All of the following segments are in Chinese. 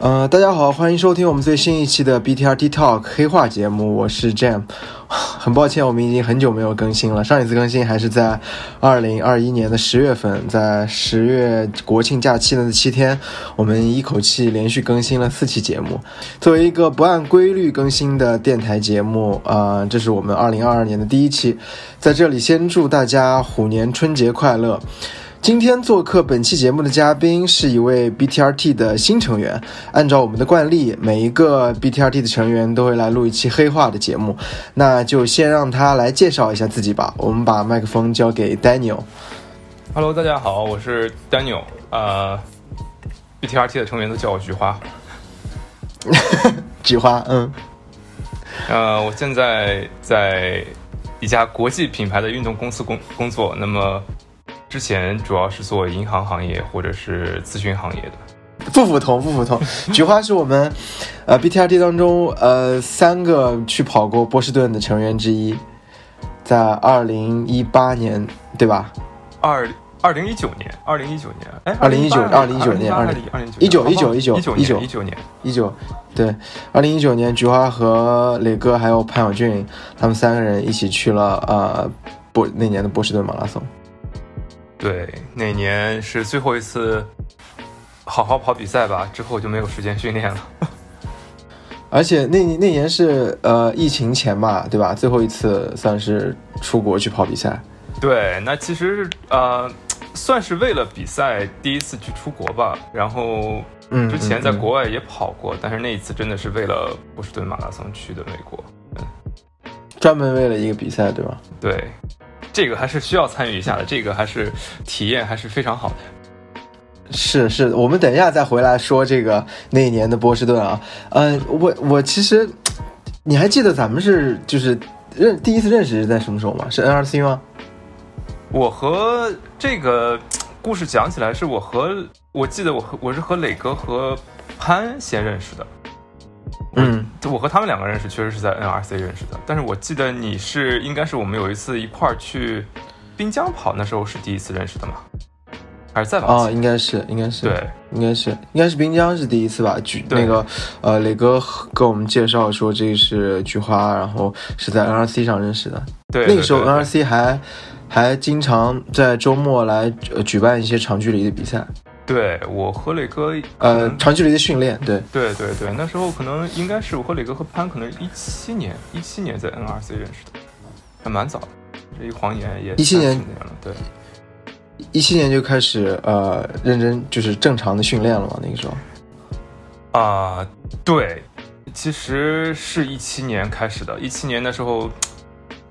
呃，大家好，欢迎收听我们最新一期的 BTRT Talk 黑话节目，我是 Jam。很抱歉，我们已经很久没有更新了，上一次更新还是在二零二一年的十月份，在十月国庆假期的那七天，我们一口气连续更新了四期节目。作为一个不按规律更新的电台节目，啊，这是我们二零二二年的第一期，在这里先祝大家虎年春节快乐。今天做客本期节目的嘉宾是一位 BTRT 的新成员。按照我们的惯例，每一个 BTRT 的成员都会来录一期黑化的节目。那就先让他来介绍一下自己吧。我们把麦克风交给 Daniel。Hello，大家好，我是 Daniel。呃，BTRT 的成员都叫我菊花。菊花，嗯。呃，我现在在一家国际品牌的运动公司工工作。那么。之前主要是做银行行业或者是咨询行业的，不普通，不普通。菊花是我们，呃，BTRT 当中呃三个去跑过波士顿的成员之一，在二零一八年，对吧？二二零一九年，二零一九年，哎，二零一九，二零一九年，二零二零一九一九一九一九一九一九年一九，对，二零一九年，菊花和磊哥还有潘晓俊，他们三个人一起去了呃波那年的波士顿马拉松。对，那年是最后一次好好跑比赛吧，之后就没有时间训练了。而且那那年是呃疫情前吧，对吧？最后一次算是出国去跑比赛。对，那其实呃算是为了比赛第一次去出国吧。然后之前在国外也跑过，但是那一次真的是为了波士顿马拉松去的美国。嗯，专门为了一个比赛，对吧？对。这个还是需要参与一下的，这个还是体验还是非常好的。是是，我们等一下再回来说这个那一年的波士顿啊。嗯，我我其实，你还记得咱们是就是认第一次认识是在什么时候吗？是 NRC 吗？我和这个故事讲起来，是我和我记得我和我是和磊哥和潘先认识的。嗯，我和他们两个认识，确实是在 NRC 认识的。但是我记得你是应该是我们有一次一块儿去滨江跑，那时候是第一次认识的嘛？还是在往哦，应该是，应该是，对，应该是，应该是滨江是第一次吧？菊那个呃，磊哥跟我们介绍说这是菊花，然后是在 NRC 上认识的。对，那个时候 NRC 还还经常在周末来举办一些长距离的比赛。对我和磊哥，呃，长距离的训练，对，对对对，那时候可能应该是我和磊哥和潘，可能一七年，一七年在 NRC 认识的，还蛮早的，这一晃眼也一七年了，对，一七年就开始呃认真就是正常的训练了嘛，那个时候，啊，对，其实是一七年开始的，一七年的时候，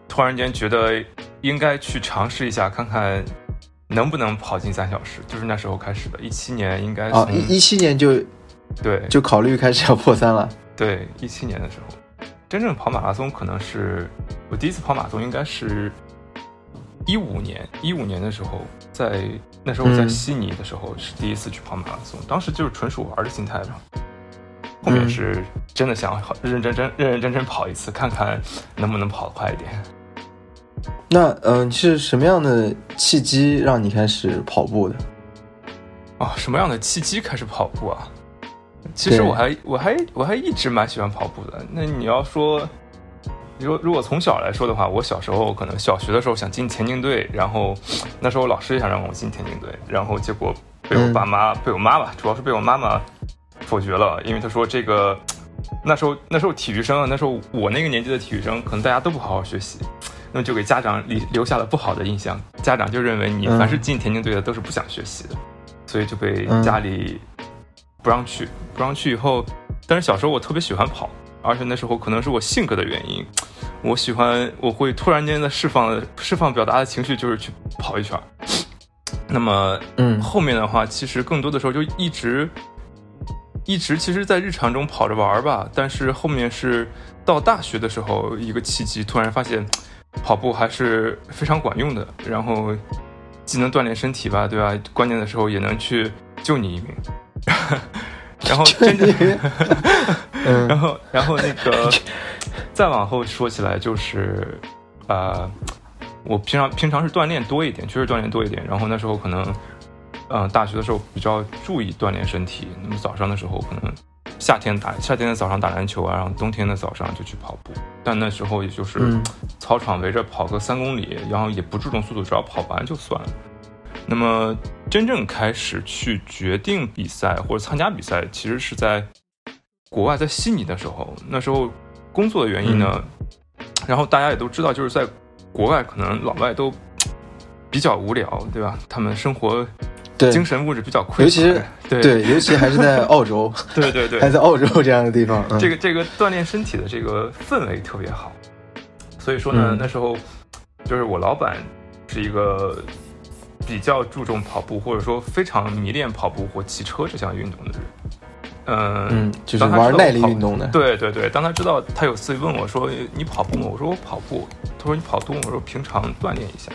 突然间觉得应该去尝试一下，看看。能不能跑进三小时？就是那时候开始的，一七年应该啊，一一七年就，对，就考虑开始要破三了。对，一七年的时候，真正跑马拉松可能是我第一次跑马拉松，应该是一五年，一五年的时候，在那时候在悉尼的时候是第一次去跑马拉松，当时就是纯属玩的心态吧。后面是真的想认认真真、认认真真跑一次，看看能不能跑得快一点。那嗯，是什么样的契机让你开始跑步的？啊，什么样的契机开始跑步啊？其实我还我还我还一直蛮喜欢跑步的。那你要说，如如果从小来说的话，我小时候可能小学的时候想进田径队，然后那时候老师也想让我进田径队，然后结果被我爸妈被我妈妈，主要是被我妈妈否决了，因为她说这个那时候那时候体育生，那时候我那个年纪的体育生，可能大家都不好好学习。那么就给家长留留下了不好的印象，家长就认为你凡是进田径队的都是不想学习的，所以就被家里不让去，不让去以后，但是小时候我特别喜欢跑，而且那时候可能是我性格的原因，我喜欢我会突然间的释放释放表达的情绪，就是去跑一圈。那么，嗯，后面的话其实更多的时候就一直一直其实，在日常中跑着玩吧，但是后面是到大学的时候一个契机，突然发现。跑步还是非常管用的，然后既能锻炼身体吧，对吧？关键的时候也能去救你一命。然后 真正，然后然后那个再往后说起来，就是呃，我平常平常是锻炼多一点，确实锻炼多一点。然后那时候可能，嗯，大学的时候比较注意锻炼身体，那么早上的时候可能夏天打夏天的早上打篮球啊，然后冬天的早上就去跑步。但那时候也就是操场围着跑个三公里，然后也不注重速度，只要跑完就算了。那么真正开始去决定比赛或者参加比赛，其实是在国外，在悉尼的时候。那时候工作的原因呢，然后大家也都知道，就是在国外可能老外都比较无聊，对吧？他们生活。对，精神物质比较匮乏，尤其是对对，尤其还是在澳洲，对对对，还在澳洲这样的地方，这个这个锻炼身体的这个氛围特别好，所以说呢，那时候就是我老板是一个比较注重跑步，或者说非常迷恋跑步或骑车这项运动的人，嗯，就是玩耐力运动的，对对对。当他知道他有次问我说：“你跑步吗？”我说：“我跑步。”他说：“你跑多吗？”我说：“平常锻炼一下。”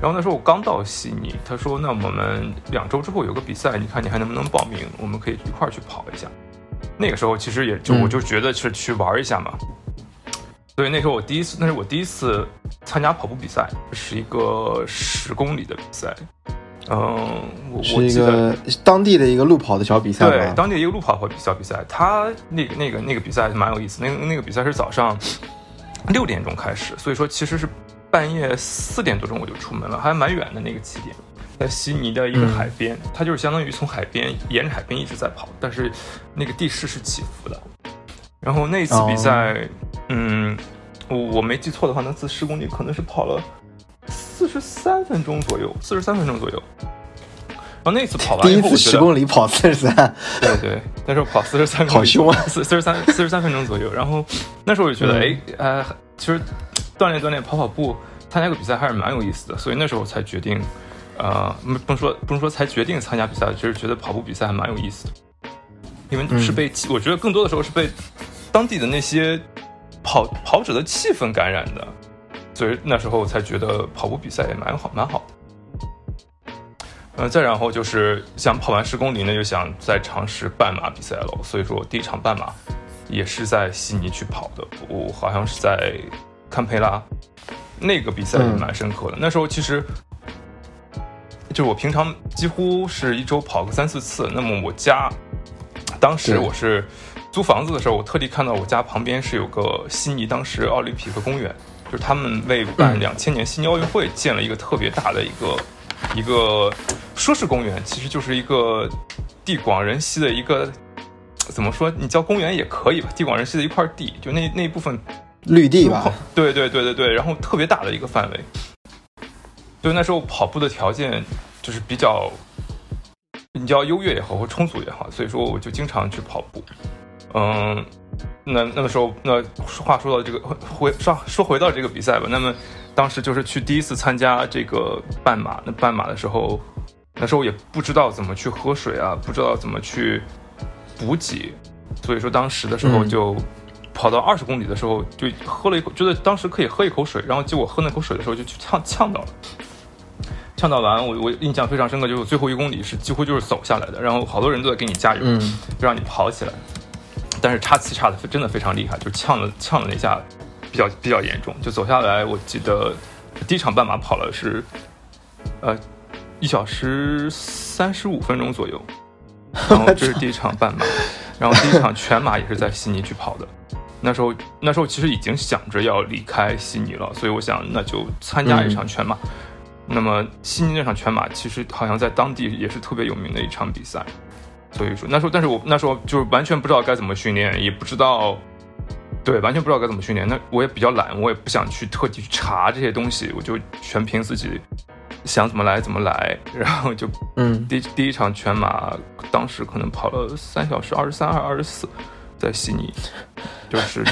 然后那时候我刚到悉尼，他说：“那我们两周之后有个比赛，你看你还能不能报名？我们可以一块儿去跑一下。”那个时候其实也就我就觉得是去玩一下嘛。所以那时候我第一次，那是我第一次参加跑步比赛，是一个十公里的比赛。嗯，我是一个当地的一个路跑的小比赛。对，当地一个路跑和小比赛，他那个那个那个比赛蛮有意思。那个那个比赛是早上六点钟开始，所以说其实是。半夜四点多钟我就出门了，还蛮远的那个起点，在悉尼的一个海边，它就是相当于从海边沿着海边一直在跑，但是那个地势是起伏的。然后那次比赛，嗯，我我没记错的话，那次十公里可能是跑了四十三分钟左右，四十三分钟左右。然后那次跑完第一次十公里跑四十三，对对，那时候跑四十三，好凶啊，四四十三四十三分钟左右。然后那时候我就觉得，哎，呃，其实。锻炼锻炼，跑跑步，参加个比赛还是蛮有意思的，所以那时候才决定，呃，不能说不能说才决定参加比赛，就是觉得跑步比赛还蛮有意思的，因为是被我觉得更多的时候是被当地的那些跑跑者的气氛感染的，所以那时候才觉得跑步比赛也蛮好蛮好的。嗯，再然后就是想跑完十公里呢，就想再尝试半马比赛了，所以说我第一场半马也是在悉尼去跑的，我好像是在。堪培拉那个比赛也蛮深刻的。那时候其实，就是我平常几乎是一周跑个三四次。那么我家当时我是租房子的时候，我特地看到我家旁边是有个悉尼当时奥林匹克公园，就是他们为办两千年悉尼奥运会建了一个特别大的一个一个说是公园，其实就是一个地广人稀的一个怎么说？你叫公园也可以吧？地广人稀的一块地，就那那一部分。绿地吧，对对对对对，然后特别大的一个范围，就那时候跑步的条件就是比较，你叫优越也好或充足也好，所以说我就经常去跑步。嗯，那那个时候，那话说到这个回说说回到这个比赛吧，那么当时就是去第一次参加这个半马，那半马的时候，那时候也不知道怎么去喝水啊，不知道怎么去补给，所以说当时的时候就。跑到二十公里的时候，就喝了一口，觉得当时可以喝一口水，然后结果喝那口水的时候就去呛呛到了，呛到完，我我印象非常深刻，就是最后一公里是几乎就是走下来的，然后好多人都在给你加油，就让你跑起来，但是岔气岔的真的非常厉害，就呛了呛了那下比较比较严重，就走下来，我记得第一场半马跑了是呃一小时三十五分钟左右，然后这是第一场半马，然后第一场全马也是在悉尼去跑的。那时候，那时候其实已经想着要离开悉尼了，所以我想那就参加一场全马。那么悉尼那场全马其实好像在当地也是特别有名的一场比赛，所以说那时候，但是我那时候就是完全不知道该怎么训练，也不知道，对，完全不知道该怎么训练。那我也比较懒，我也不想去特地去查这些东西，我就全凭自己想怎么来怎么来，然后就嗯，第第一场全马当时可能跑了三小时二十三还是二十四。在悉尼，就是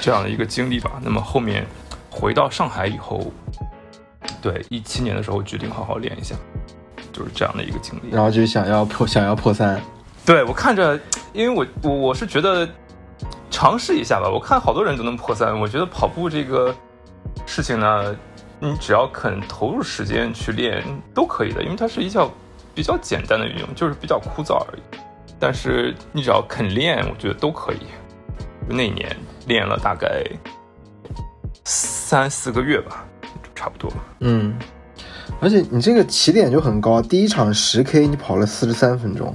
这样的一个经历吧。那么后面回到上海以后，对一七年的时候决定好好练一下，就是这样的一个经历。然后就想要破，想要破三。对我看着，因为我我我是觉得尝试一下吧。我看好多人都能破三，我觉得跑步这个事情呢，你只要肯投入时间去练都可以的，因为它是一项比较简单的运动，就是比较枯燥而已。但是你只要肯练，我觉得都可以。那年练了大概三四个月吧，差不多。嗯，而且你这个起点就很高，第一场十 K 你跑了四十三分钟，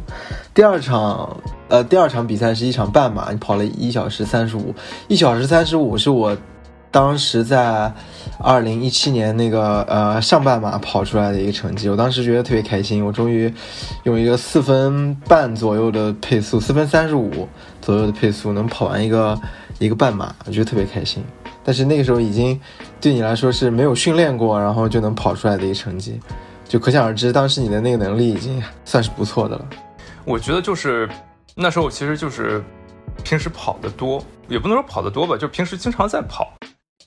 第二场呃，第二场比赛是一场半马，你跑了一小时三十五，一小时三十五是我当时在二零一七年那个呃上半马跑出来的一个成绩，我当时觉得特别开心，我终于用一个四分半左右的配速，四分三十五左右的配速能跑完一个一个半马，我觉得特别开心。但是那个时候已经对你来说是没有训练过，然后就能跑出来的一个成绩，就可想而知，当时你的那个能力已经算是不错的了。我觉得就是那时候其实就是平时跑得多，也不能说跑得多吧，就平时经常在跑，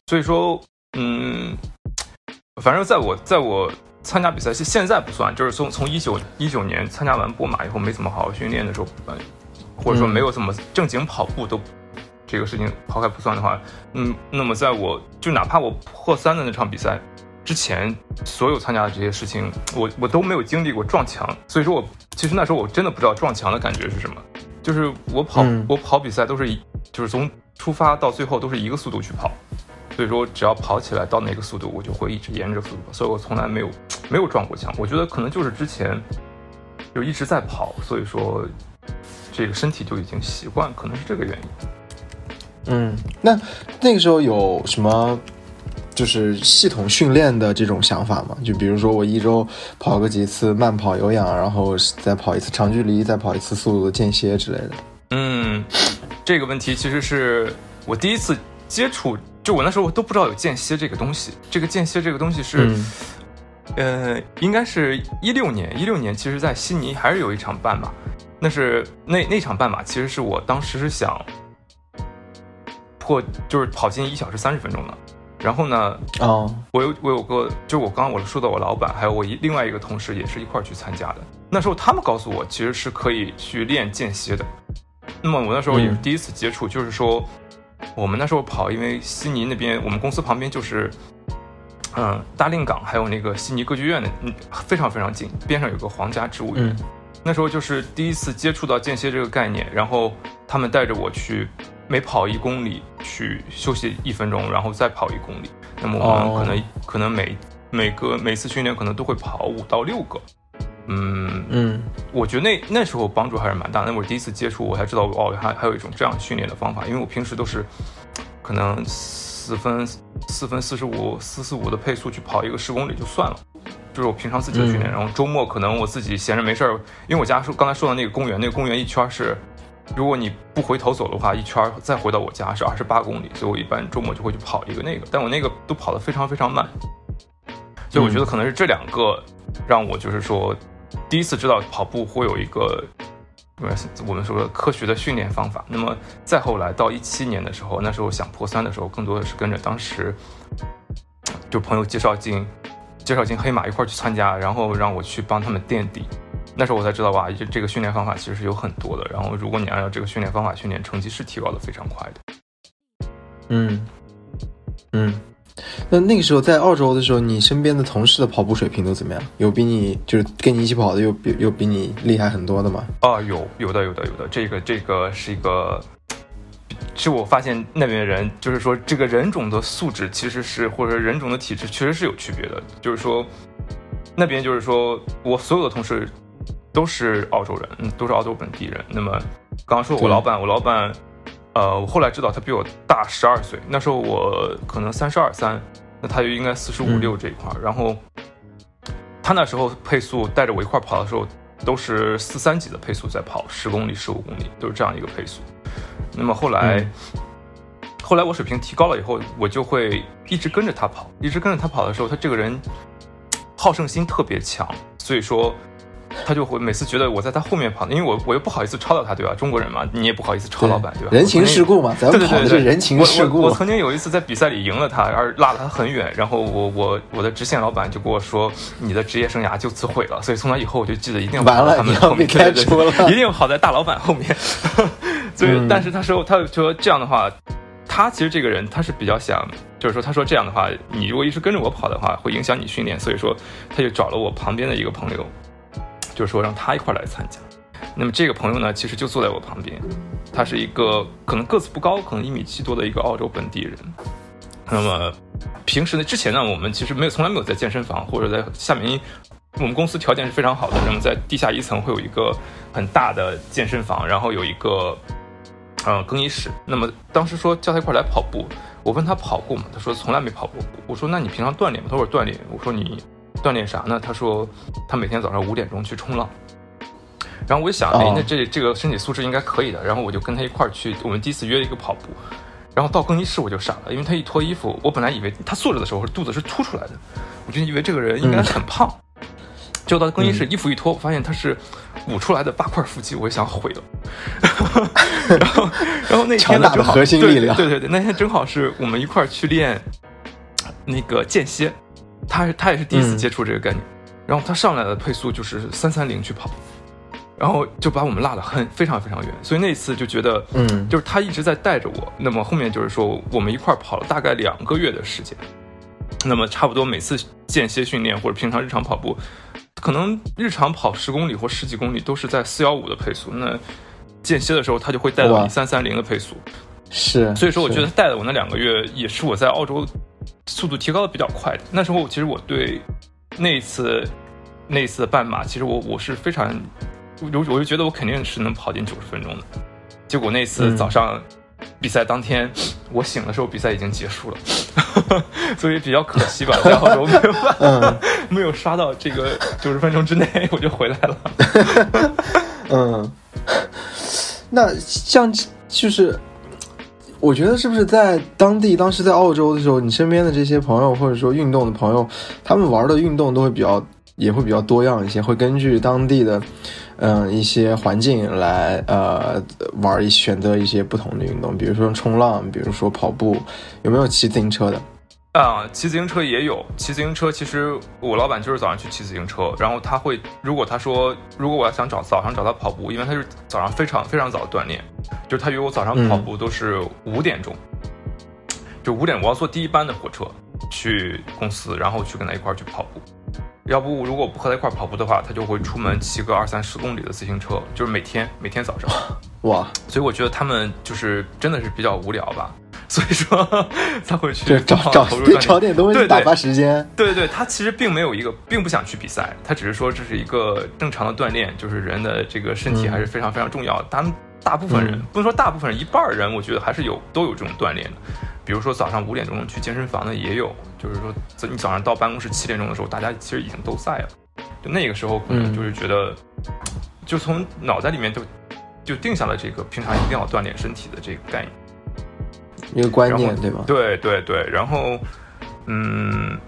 所以说嗯，反正在我在我参加比赛，现现在不算，就是从从一九一九年参加完波马以后，没怎么好好训练的时候，或者说没有怎么正经跑步都。这个事情抛开不算的话，嗯，那么在我就哪怕我破三的那场比赛之前，所有参加的这些事情，我我都没有经历过撞墙，所以说我其实那时候我真的不知道撞墙的感觉是什么，就是我跑我跑比赛都是就是从出发到最后都是一个速度去跑，所以说只要跑起来到那个速度，我就会一直沿着速度跑，所以我从来没有 没有撞过墙。我觉得可能就是之前就一直在跑，所以说这个身体就已经习惯，可能是这个原因。嗯，那那个时候有什么就是系统训练的这种想法吗？就比如说我一周跑个几次慢跑、有氧，然后再跑一次长距离，再跑一次速度的间歇之类的。嗯，这个问题其实是我第一次接触，就我那时候我都不知道有间歇这个东西。这个间歇这个东西是，呃，应该是一六年，一六年其实在悉尼还是有一场半马，那是那那场半马其实是我当时是想。破就是跑进一小时三十分钟的，然后呢，哦，我有我有个，就我刚刚我说的我老板，还有我一另外一个同事也是一块去参加的。那时候他们告诉我，其实是可以去练间歇的。那么我那时候也是第一次接触，就是说我们那时候跑，因为悉尼那边我们公司旁边就是，嗯，大令港还有那个悉尼歌剧院的，嗯，非常非常近，边上有个皇家植物园。那时候就是第一次接触到间歇这个概念，然后他们带着我去。每跑一公里去休息一分钟，然后再跑一公里。那么我们可能可能每每个每次训练可能都会跑五到六个。嗯嗯，我觉得那那时候帮助还是蛮大。那我第一次接触，我才知道哦，还还有一种这样训练的方法。因为我平时都是可能四分四分四十五四四五的配速去跑一个十公里就算了，就是我平常自己的训练。然后周末可能我自己闲着没事儿，因为我家说刚才说的那个公园，那个公园一圈是。如果你不回头走的话，一圈再回到我家是二十八公里，所以我一般周末就会去跑一个那个，但我那个都跑得非常非常慢，所以我觉得可能是这两个让我就是说第一次知道跑步会有一个我们说的科学的训练方法。那么再后来到一七年的时候，那时候想破三的时候，更多的是跟着当时就朋友介绍进介绍进黑马一块去参加，然后让我去帮他们垫底。那时候我才知道哇，这这个训练方法其实是有很多的。然后如果你按照这个训练方法训练，成绩是提高的非常快的。嗯嗯，那那个时候在澳洲的时候，你身边的同事的跑步水平都怎么样？有比你就是跟你一起跑的有比有比你厉害很多的吗？啊，有有的有的有的。这个这个是一个，是我发现那边人，就是说这个人种的素质其实是或者人种的体质确实是有区别的。就是说那边就是说我所有的同事。都是澳洲人，嗯，都是澳洲本地人。那么，刚刚说我老板，我老板，呃，我后来知道他比我大十二岁。那时候我可能三十二三，那他就应该四十五六这一块。然后，他那时候配速带着我一块跑的时候，都是四三级的配速在跑，十公里、十五公里都是这样一个配速。那么后来，后来我水平提高了以后，我就会一直跟着他跑，一直跟着他跑的时候，他这个人好胜心特别强，所以说。他就会每次觉得我在他后面跑，因为我我又不好意思超到他，对吧？中国人嘛，你也不好意思超老板，对吧？人情世故嘛，咱们跑的是人情世故。我曾经有一次在比赛里赢了他，而落了他很远，然后我我我的直线老板就跟我说，你的职业生涯就此毁了。所以从那以后我就记得一定要完了，他们后面开除了，一定要跑在大老板后面。所以，但是他说，他说这样的话，他其实这个人他是比较想，就是说他说这样的话，你如果一直跟着我跑的话，会影响你训练。所以说，他就找了我旁边的一个朋友。就是说让他一块来参加，那么这个朋友呢，其实就坐在我旁边，他是一个可能个子不高，可能一米七多的一个澳洲本地人。那么平时呢，之前呢，我们其实没有从来没有在健身房或者在下面，我们公司条件是非常好的，那么在地下一层会有一个很大的健身房，然后有一个嗯更衣室。那么当时说叫他一块来跑步，我问他跑过吗？他说从来没跑过。我说那你平常锻炼吗？他说锻炼。我说你锻炼啥呢？他说他每天早上五点钟去冲浪。然后我就想，哎，那这这个身体素质应该可以的。然后我就跟他一块儿去，我们第一次约了一个跑步。然后到更衣室我就傻了，因为他一脱衣服，我本来以为他坐着的时候肚子是凸出来的，我就以为这个人应该很胖。就到更衣室，衣服一脱，我发现他是鼓出来的八块腹肌，我就想毁了。然后，然后那天呢，正好核心力量，对对对，那天正好是我们一块儿去练那个间歇，他他也是第一次接触这个概念。然后他上来的配速就是三三零去跑。然后就把我们落得很非常非常远，所以那次就觉得，嗯，就是他一直在带着我。那么后面就是说，我们一块跑了大概两个月的时间。那么差不多每次间歇训练或者平常日常跑步，可能日常跑十公里或十几公里都是在四幺五的配速。那间歇的时候，他就会带到你三三零的配速。是，所以说我觉得带了我那两个月，也是我在澳洲速度提高的比较快的。那时候其实我对那一次那一次的半马，其实我我是非常。我我就觉得我肯定是能跑进九十分钟的，结果那次早上比赛当天，我醒的时候比赛已经结束了，所以比较可惜吧，在澳洲没有没有刷到这个九十分钟之内，我就回来了。嗯，那像就是，我觉得是不是在当地当时在澳洲的时候，你身边的这些朋友或者说运动的朋友，他们玩的运动都会比较也会比较多样一些，会根据当地的。嗯，一些环境来呃玩一选择一些不同的运动，比如说冲浪，比如说跑步，有没有骑自行车的？啊，骑自行车也有。骑自行车其实我老板就是早上去骑自行车，然后他会如果他说如果我要想找早上找他跑步，因为他是早上非常非常早锻炼，就是他约我早上跑步都是五点钟，就五点我要坐第一班的火车去公司，然后去跟他一块儿去跑步。要不，如果不和他一块跑步的话，他就会出门骑个二三十公里的自行车，就是每天每天早上。哇！所以我觉得他们就是真的是比较无聊吧，所以说 他会去找找 找点东西打发时间。对对对，他其实并没有一个，并不想去比赛，他只是说这是一个正常的锻炼，就是人的这个身体还是非常非常重要。他们大部分人不能说大部分人，一半人我觉得还是有都有这种锻炼的。比如说早上五点钟去健身房的也有，就是说你早上到办公室七点钟的时候，大家其实已经都在了。就那个时候可能就是觉得，就从脑袋里面就就定下了这个平常一定要锻炼身体的这个概念，一个观念对吗？对对对。然后，嗯，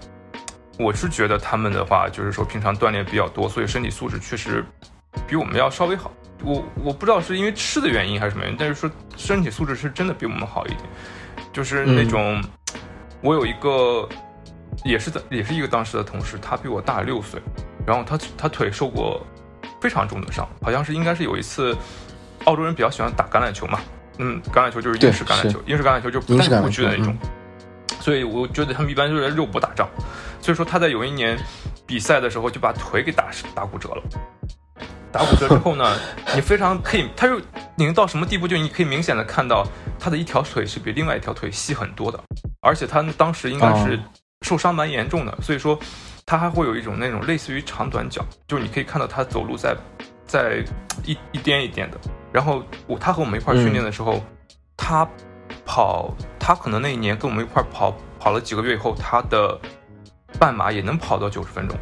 我是觉得他们的话就是说平常锻炼比较多，所以身体素质确实比我们要稍微好。我我不知道是因为吃的原因还是什么原因，但是说身体素质是真的比我们好一点。就是那种，我有一个，也是在，也是一个当时的同事，他比我大六岁，然后他他腿受过非常重的伤，好像是应该是有一次，澳洲人比较喜欢打橄榄球嘛，嗯，橄榄球就是英式橄榄球，英式橄榄球就是不带护具的那种，所以我觉得他们一般就是肉搏打仗，所以说他在有一年比赛的时候就把腿给打打骨折了。打骨折之后呢，你非常可以，他就已经到什么地步？就你可以明显的看到他的一条腿是比另外一条腿细很多的，而且他当时应该是受伤蛮严重的，所以说他还会有一种那种类似于长短脚，就是你可以看到他走路在在一一颠一颠的。然后我他和我们一块训练的时候，他跑他可能那一年跟我们一块跑跑了几个月以后，他的半马也能跑到九十分钟，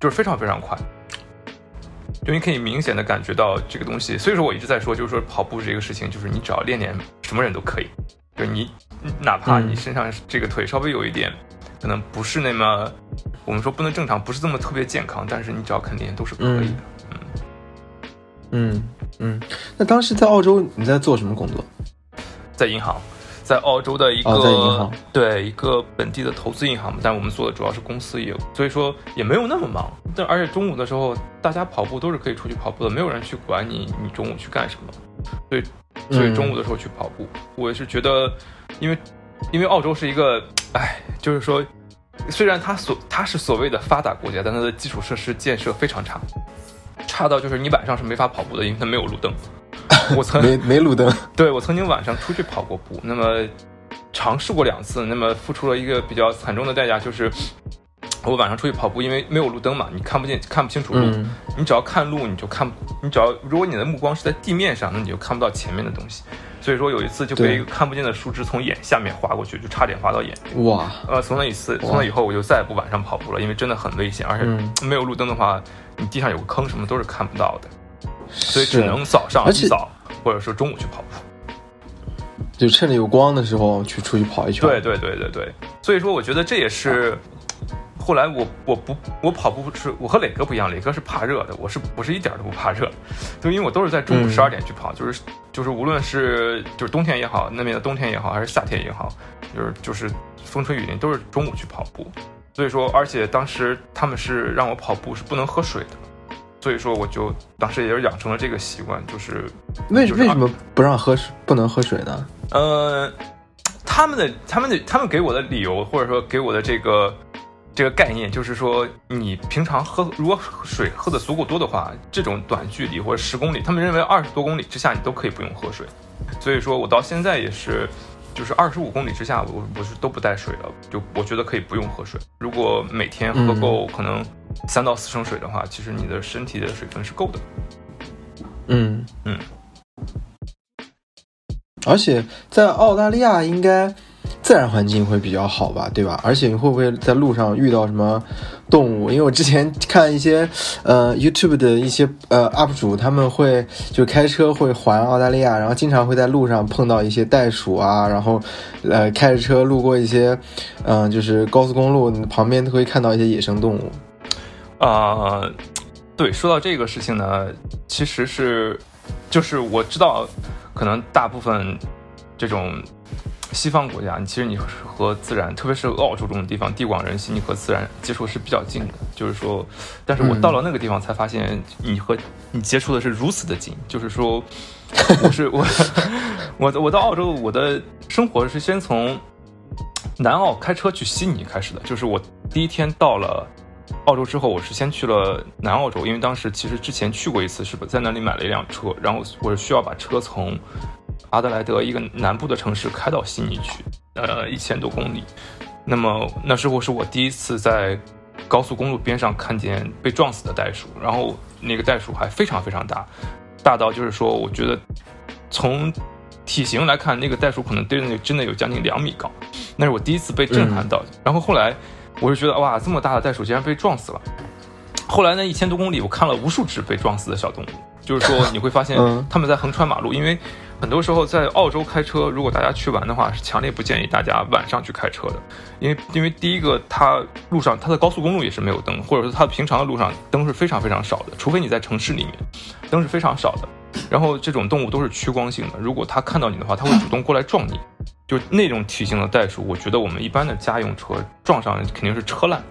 就是非常非常快。就你可以明显的感觉到这个东西，所以说我一直在说，就是说跑步这个事情，就是你只要练练，什么人都可以。就是你，哪怕你身上这个腿稍微有一点，可能不是那么，我们说不能正常，不是这么特别健康，但是你只要肯练都是可以的。嗯嗯嗯。那当时在澳洲你在做什么工作？在银行。在澳洲的一个对一个本地的投资银行嘛，但我们做的主要是公司业务，所以说也没有那么忙。但而且中午的时候，大家跑步都是可以出去跑步的，没有人去管你你中午去干什么。所以所以中午的时候去跑步，我也是觉得，因为因为澳洲是一个，哎，就是说，虽然它所它是所谓的发达国家，但它的基础设施建设非常差，差到就是你晚上是没法跑步的，因为它没有路灯。我曾没没路灯，对我曾经晚上出去跑过步，那么尝试过两次，那么付出了一个比较惨重的代价，就是我晚上出去跑步，因为没有路灯嘛，你看不见，看不清楚路。嗯你只要看路，你就看，你只要如果你的目光是在地面上，那你就看不到前面的东西。所以说有一次就被一个看不见的树枝从眼下面划过去，就差点划到眼。哇，呃，从那一次，从那以后我就再也不晚上跑步了，因为真的很危险，而嗯且没有路灯的话，你地上有个坑什么都是看不到的，所以只能早上一早或者说中午去跑步。就趁着有光的时候去出去跑一圈。对对对对对，所以说我觉得这也是后来我我不我跑步是我和磊哥不一样，磊哥是怕热的，我是我是一点都不怕热，就因为我都是在中午嗯十二点去跑，就是就是无论是就是冬天也好，那边的冬天也好，还是夏天也好，就是就是风吹雨淋都是中午去跑步，所以说而且当时他们是让我跑步是不能喝水的。所以说，我就当时也是养成了这个习惯，就是就是为为什么不让喝水，不能喝水呢？呃，他们的他们的他们给我的理由，或者说给我的这个这个概念，就是说你平常喝如果水喝的足够多的话，这种短距离或者十公里，他们认为二十多公里之下你都可以不用喝水。所以说我到现在也是，就是二十五公里之下，我我是都不带水的，就我觉得可以不用喝水。如果每天喝够可能三到四升水的话，其实你的身体的水分是够的。嗯嗯。而且在澳大利亚应该自然环境会比较好吧，对吧？而且你会不会在路上遇到什么动物？因为我之前 看一些呃 YouTube 的一些呃 UP 主，他们会就开车会环澳大利亚，然后经常会在路上碰到一些袋鼠啊，然后呃开着车路过一些嗯、就是高速公路旁边都会看到一些野生动物。啊、对，说到这个事情呢，其实是，就是我知道，可能大部分这种西方国家，你其实你和自然，特别是澳洲这种地方，地广人稀，你和自然接触是比较近的。就是说，但是我嗯到了那个地方才发现，你和你接触的是如此的近。就是说，我 是我我我到澳洲，我的生活是先从南澳开车去悉尼开始的，就是我第一天到了。澳洲之后，我是先去了南澳洲，因为当时其实之前去过一次，是在那里买了一辆车，然后我是需要把车从阿德莱德一个南部的城市开到悉尼去，呃，一千多公里。那么那时候是我第一次在高速公路边上看见被撞死的袋鼠，然后那个袋鼠还非常非常大，大到就是说，我觉得从体型来看，那个袋鼠可能真的真的有将近两米高，那是我第一次被震撼到。然后后来我就觉得哇，这么大的袋鼠竟然被撞死了。后来呢，一千多公里，我看了无数只被撞死的小动物，就是说 你会发现嗯他们在横穿马路，因为很多时候在澳洲开车，如果大家去玩的话，是强烈不建议大家晚上去开车的，因为因为第一个，它路上它的高速公路也是没有灯，或者说它平常的路上灯是非常非常少的，除非你在城市里面，灯是非常少的。然后这种动物都是趋光性的，如果它看到你的话，它会主动过来撞你。就那种体型的袋鼠，我觉得我们一般的家用车撞上肯定是车烂，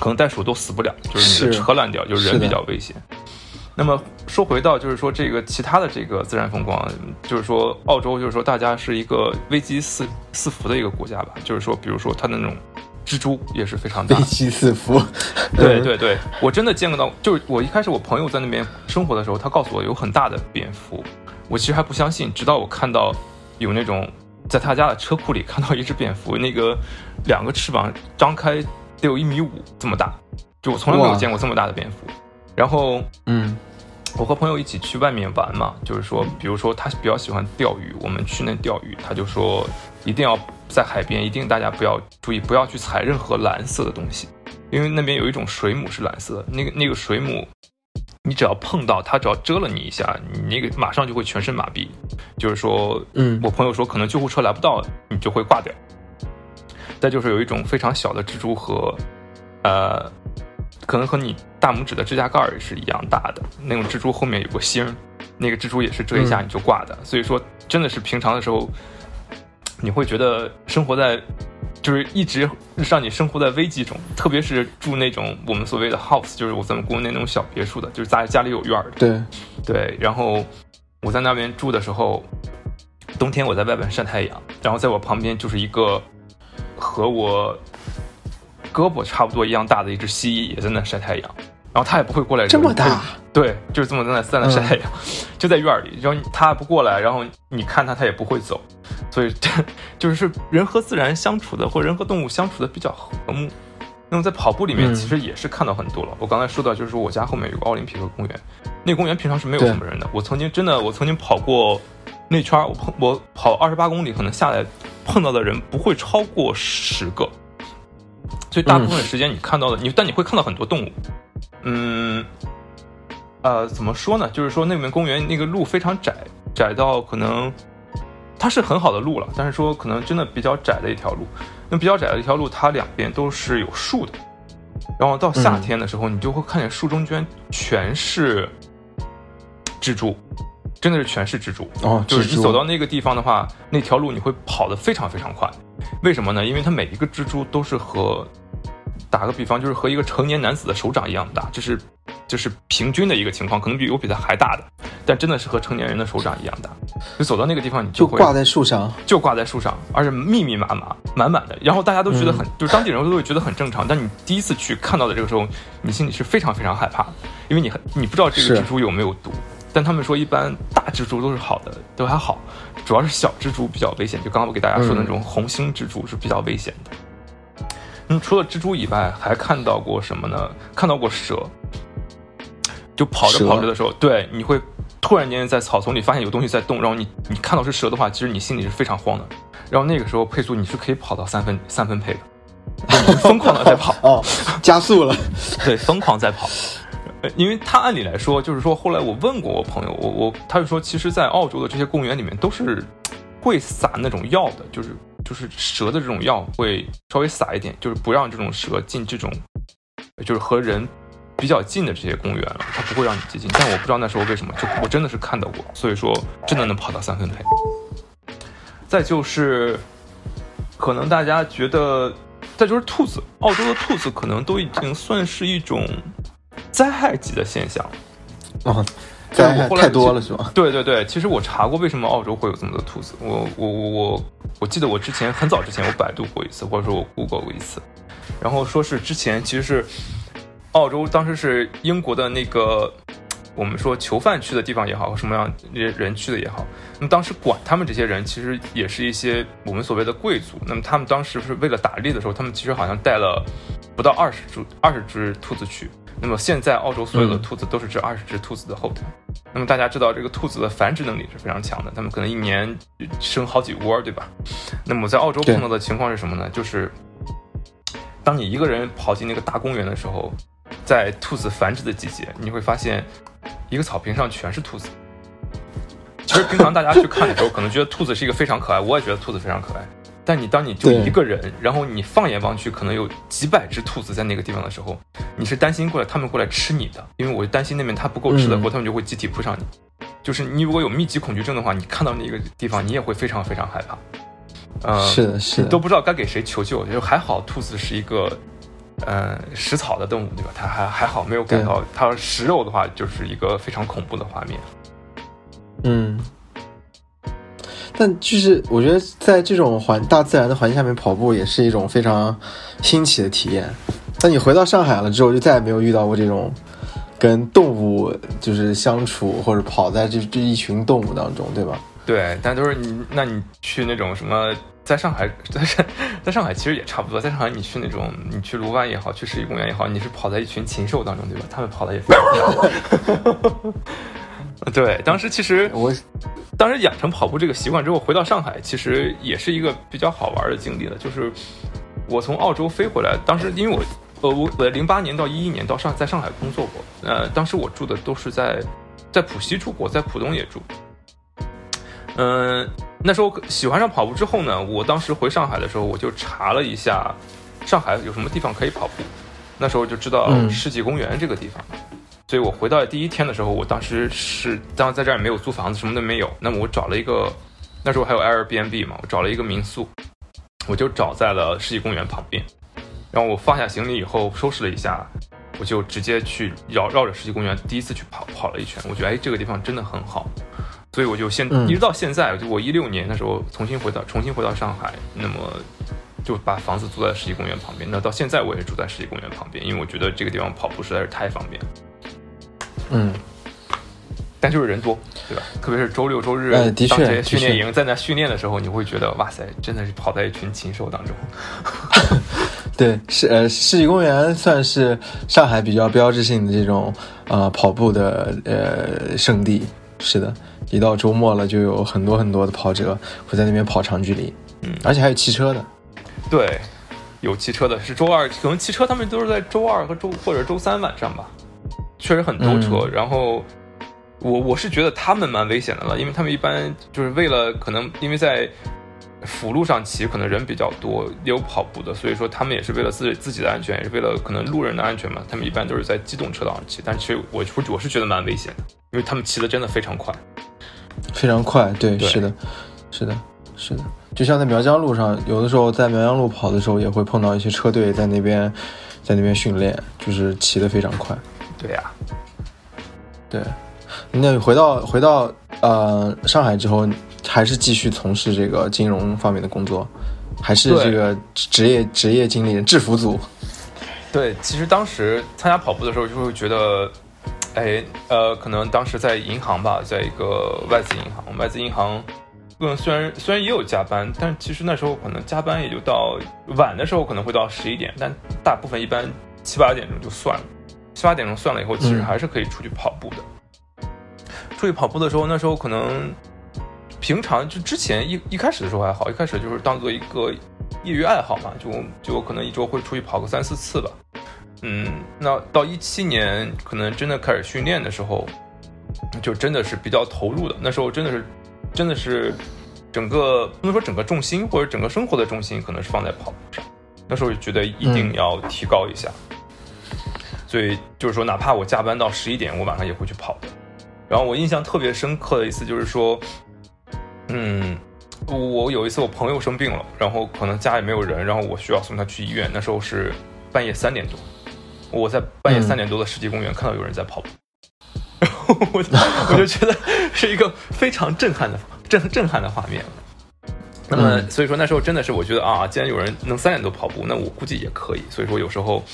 可能袋鼠都死不了，就是你的车烂掉，就是人比较危险。那么说回到就是说这个其他的这个自然风光，就是说澳洲就是说大家是一个危机四四伏的一个国家吧，就是说比如说它的那种蜘蛛也是非常大危，机四伏。嗯，对对对，我真的见过到，就是我一开始我朋友在那边生活的时候，他告诉我有很大的蝙蝠，我其实还不相信，直到我看到有那种在他家的车库里看到一只蝙蝠，那个两个翅膀张开得有一米五这么大，就我从来没有见过这么大的蝙蝠。然后嗯。我和朋友一起去外面玩嘛，就是说，比如说他比较喜欢钓鱼，我们去那钓鱼，他就说一定要在海边，一定大家不要注意，不要去踩任何蓝色的东西，因为那边有一种水母是蓝色的，那个那个水母，你只要碰到它，只要蛰了你一下，你那个马上就会全身麻痹，就是说，嗯。我朋友说可能救护车来不到，你就会挂掉。再就是有一种非常小的蜘蛛和，呃，可能和你大拇指的指甲盖儿是一样大的那种蜘蛛，后面有个星儿，那个蜘蛛也是蛰一下嗯你就挂的。所以说，真的是平常的时候，你会觉得生活在，就是一直让你生活在危机中，特别是住那种我们所谓的 house，就是我咱们国内那种小别墅的，就是家家里有院儿的。对，对，然后我在那边住的时候，冬天我在外边晒太阳，然后在我旁边就是一个和我胳膊差不多一样大的一只蜥蜴也在那晒太阳，然后它也不会过来这么大，对，就是这么在那在那晒太阳，就在院儿里，然后它不过来，然后你看它，它也不会走，所以这就是人和自然相处的，或人和动物相处的比较和睦。那么在跑步里面，其实也是看到很多了。我刚才说到，就是我家后面有个奥林匹克公园，那公园平常是没有什么人的。我曾经真的，我曾经跑过那圈我碰我跑二十八公里，可能下来碰到的人不会超过十个。所以大部分时间你看到的，你但你会看到很多动物。嗯，呃，怎么说呢？就是说那边公园那个路非常窄，窄到可能它是很好的路了，但是说可能真的比较窄的一条路。那比较窄的一条路，它两边都是有树的。然后到夏天的时候，你就会看见树中间全是蜘蛛，真的是全是蜘蛛。哦，就是你走到那个地方的话，那条路你会跑得非常非常快。为什么呢？因为它每一个蜘蛛都是和打个比方，就是和一个成年男子的手掌一样大，就是就是平均的一个情况，可能比有比他还大的，但真的是和成年人的手掌一样大。就走到那个地方，你就会挂在树上，就挂在树上，而且密密麻麻、满满的。然后大家都觉得很，就是当地人都会觉得很正常。但你第一次去看到的这个时候，你心里是非常非常害怕，因为你很你不知道这个蜘蛛有没有毒。但他们说一般大蜘蛛都是好的，都还好，主要是小蜘蛛比较危险。就刚刚我给大家说的那种红星蜘蛛是比较危险的。嗯，除了蜘蛛以外，还看到过什么呢？看到过蛇。就跑着跑着的时候，对，你会突然间在草丛里发现有东西在动，然后你你看到是蛇的话，其实你心里是非常慌的。然后那个时候配速你是可以跑到三分 三分配的，疯狂的在跑哦，加速了，对，疯狂在跑。因为他按理来说，就是说后来我问过我朋友，我我他就说，其实，在澳洲的这些公园里面都是会撒那种药的，就是。就是蛇的这种药会稍微撒一点，就是不让这种蛇进这种，就是和人比较近的这些公园了，它不会让你接近。但我不知道那时候为什么，就我真的是看到过，所以说真的能跑到三分配。再就是，可能大家觉得，再就是兔子，澳洲的兔子可能都已经算是一种灾害级的现象啊。太多了是吧？对对对，其实我查过为什么澳洲会有这么多兔子。我我我我我记得我之前很早之前我百度过一次，或者说我 Google 过一次，然后说是之前其实是澳洲当时是英国的那个我们说囚犯去的地方也好，什么样那些人去的也好，那么当时管他们这些人其实也是一些我们所谓的贵族。那么他们当时是为了打猎的时候，他们其实好像带了不到二十只二十只兔子去。那么现在澳洲所有的兔子都是这二十只兔子的后代。那么大家知道这个兔子的繁殖能力是非常强的，它们可能一年生好几窝，对吧？那么在澳洲碰到的情况是什么呢？就是当你一个人跑进那个大公园的时候，在兔子繁殖的季节，你会发现一个草坪上全是兔子。其实平常大家去看的时候，可能觉得兔子是一个非常可爱，我也觉得兔子非常可爱。但你当你就一个人，然后你放眼望去，可能有几百只兔子在那个地方的时候，你是担心过来他们过来吃你的，因为我担心那边它不够吃的，或他们就会集体扑上你。就是你如果有密集恐惧症的话，你看到那个地方，你也会非常非常害怕。呃，是的，是的，都不知道该给谁求救。就还好，兔子是一个嗯食草的动物，对吧？它还还好没有感到它食肉的话，就是一个非常恐怖的画面。嗯。但就是我觉得在这种环大自然的环境下面跑步也是一种非常新奇的体验。但你回到上海了之后，就再也没有遇到过这种跟动物就是相处或者跑在这这一群动物当中，对吧？对，但都是你，那你去那种什么，在上海，在上在上海其实也差不多。在上海你去那种，你去卢湾也好，去世纪公园也好，你是跑在一群禽兽当中，对吧？他们跑的也非常快。对，当时其实我，当时养成跑步这个习惯之后，回到上海，其实也是一个比较好玩的经历了。就是我从澳洲飞回来，当时因为我，呃，我我零八年到一一年到上在上海工作过，呃，当时我住的都是在在浦西住过，在浦东也住。嗯，那时候喜欢上跑步之后呢，我当时回上海的时候，我就查了一下上海有什么地方可以跑步，那时候就知道世纪公园这个地方。所以我回到第一天的时候，我当时是当时在这儿也没有租房子，什么都没有。那么我找了一个，那时候还有 Airbnb 嘛，我找了一个民宿，我就找在了世纪公园旁边。然后我放下行李以后，收拾了一下，我就直接去绕绕着世纪公园第一次去跑跑了一圈。我觉得哎，这个地方真的很好，所以我就现一直到现在，就我一六年那时候重新回到重新回到上海，那么就把房子租在世纪公园旁边。那到现在我也住在世纪公园旁边，因为我觉得这个地方跑步实在是太方便。嗯，但就是人多，对吧？特别是周六周日当这些训练营在那训练的时候，你会觉得哇塞，真的是跑在一群禽兽当中。对，世呃，世纪公园算是上海比较标志性的这种呃跑步的呃圣地。是的，一到周末了，就有很多很多的跑者会在那边跑长距离。嗯，而且还有骑车的。对，有骑车的，是周二，可能骑车他们都是在周二和周或者周三晚上吧。确实很多车，然后我我是觉得他们蛮危险的了，因为他们一般就是为了可能因为在。辅路上骑可能人比较多，也有跑步的，所以说他们也是为了自自己的安全，也是为了可能路人的安全嘛。他们一般都是在机动车道上骑，但其实我我我是觉得蛮危险的，因为他们骑的真的非常快，非常快。对，是的，是的，是的。就像在苗江路上，有的时候在苗江路跑的时候，也会碰到一些车队在那边在那边训练，就是骑的非常快。对呀，对。那回到回到呃上海之后。还是继续从事这个金融方面的工作，还是这个职业职业经理人制服组？对，其实当时参加跑步的时候，就会觉得，哎，呃，可能当时在银行吧，在一个外资银行，外资银行，嗯，虽然虽然也有加班，但其实那时候可能加班也就到晚的时候可能会到十一点，但大部分一般七八点钟就算了，七八点钟算了以后，其实还是可以出去跑步的。出去跑步的时候，那时候可能。平常就之前一一开始的时候还好，一开始就是当做一个业余爱好嘛，就就可能一周会出去跑个三四次吧。嗯，那到一七年可能真的开始训练的时候，就真的是比较投入的。那时候真的是真的是整个不能说整个重心或者整个生活的重心可能是放在跑步上。那时候就觉得一定要提高一下，所以就是说哪怕我加班到十一点，我晚上也会去跑的。然后我印象特别深刻的一次就是说。嗯，我有一次我朋友生病了，然后可能家里没有人，然后我需要送他去医院。那时候是半夜三点多，我在半夜三点多的世纪公园看到有人在跑步，然后我就我就觉得是一个非常震撼的震震撼的画面。那么所以说那时候真的是我觉得啊，既然有人能三点多跑步，那我估计也可以。所以说有时候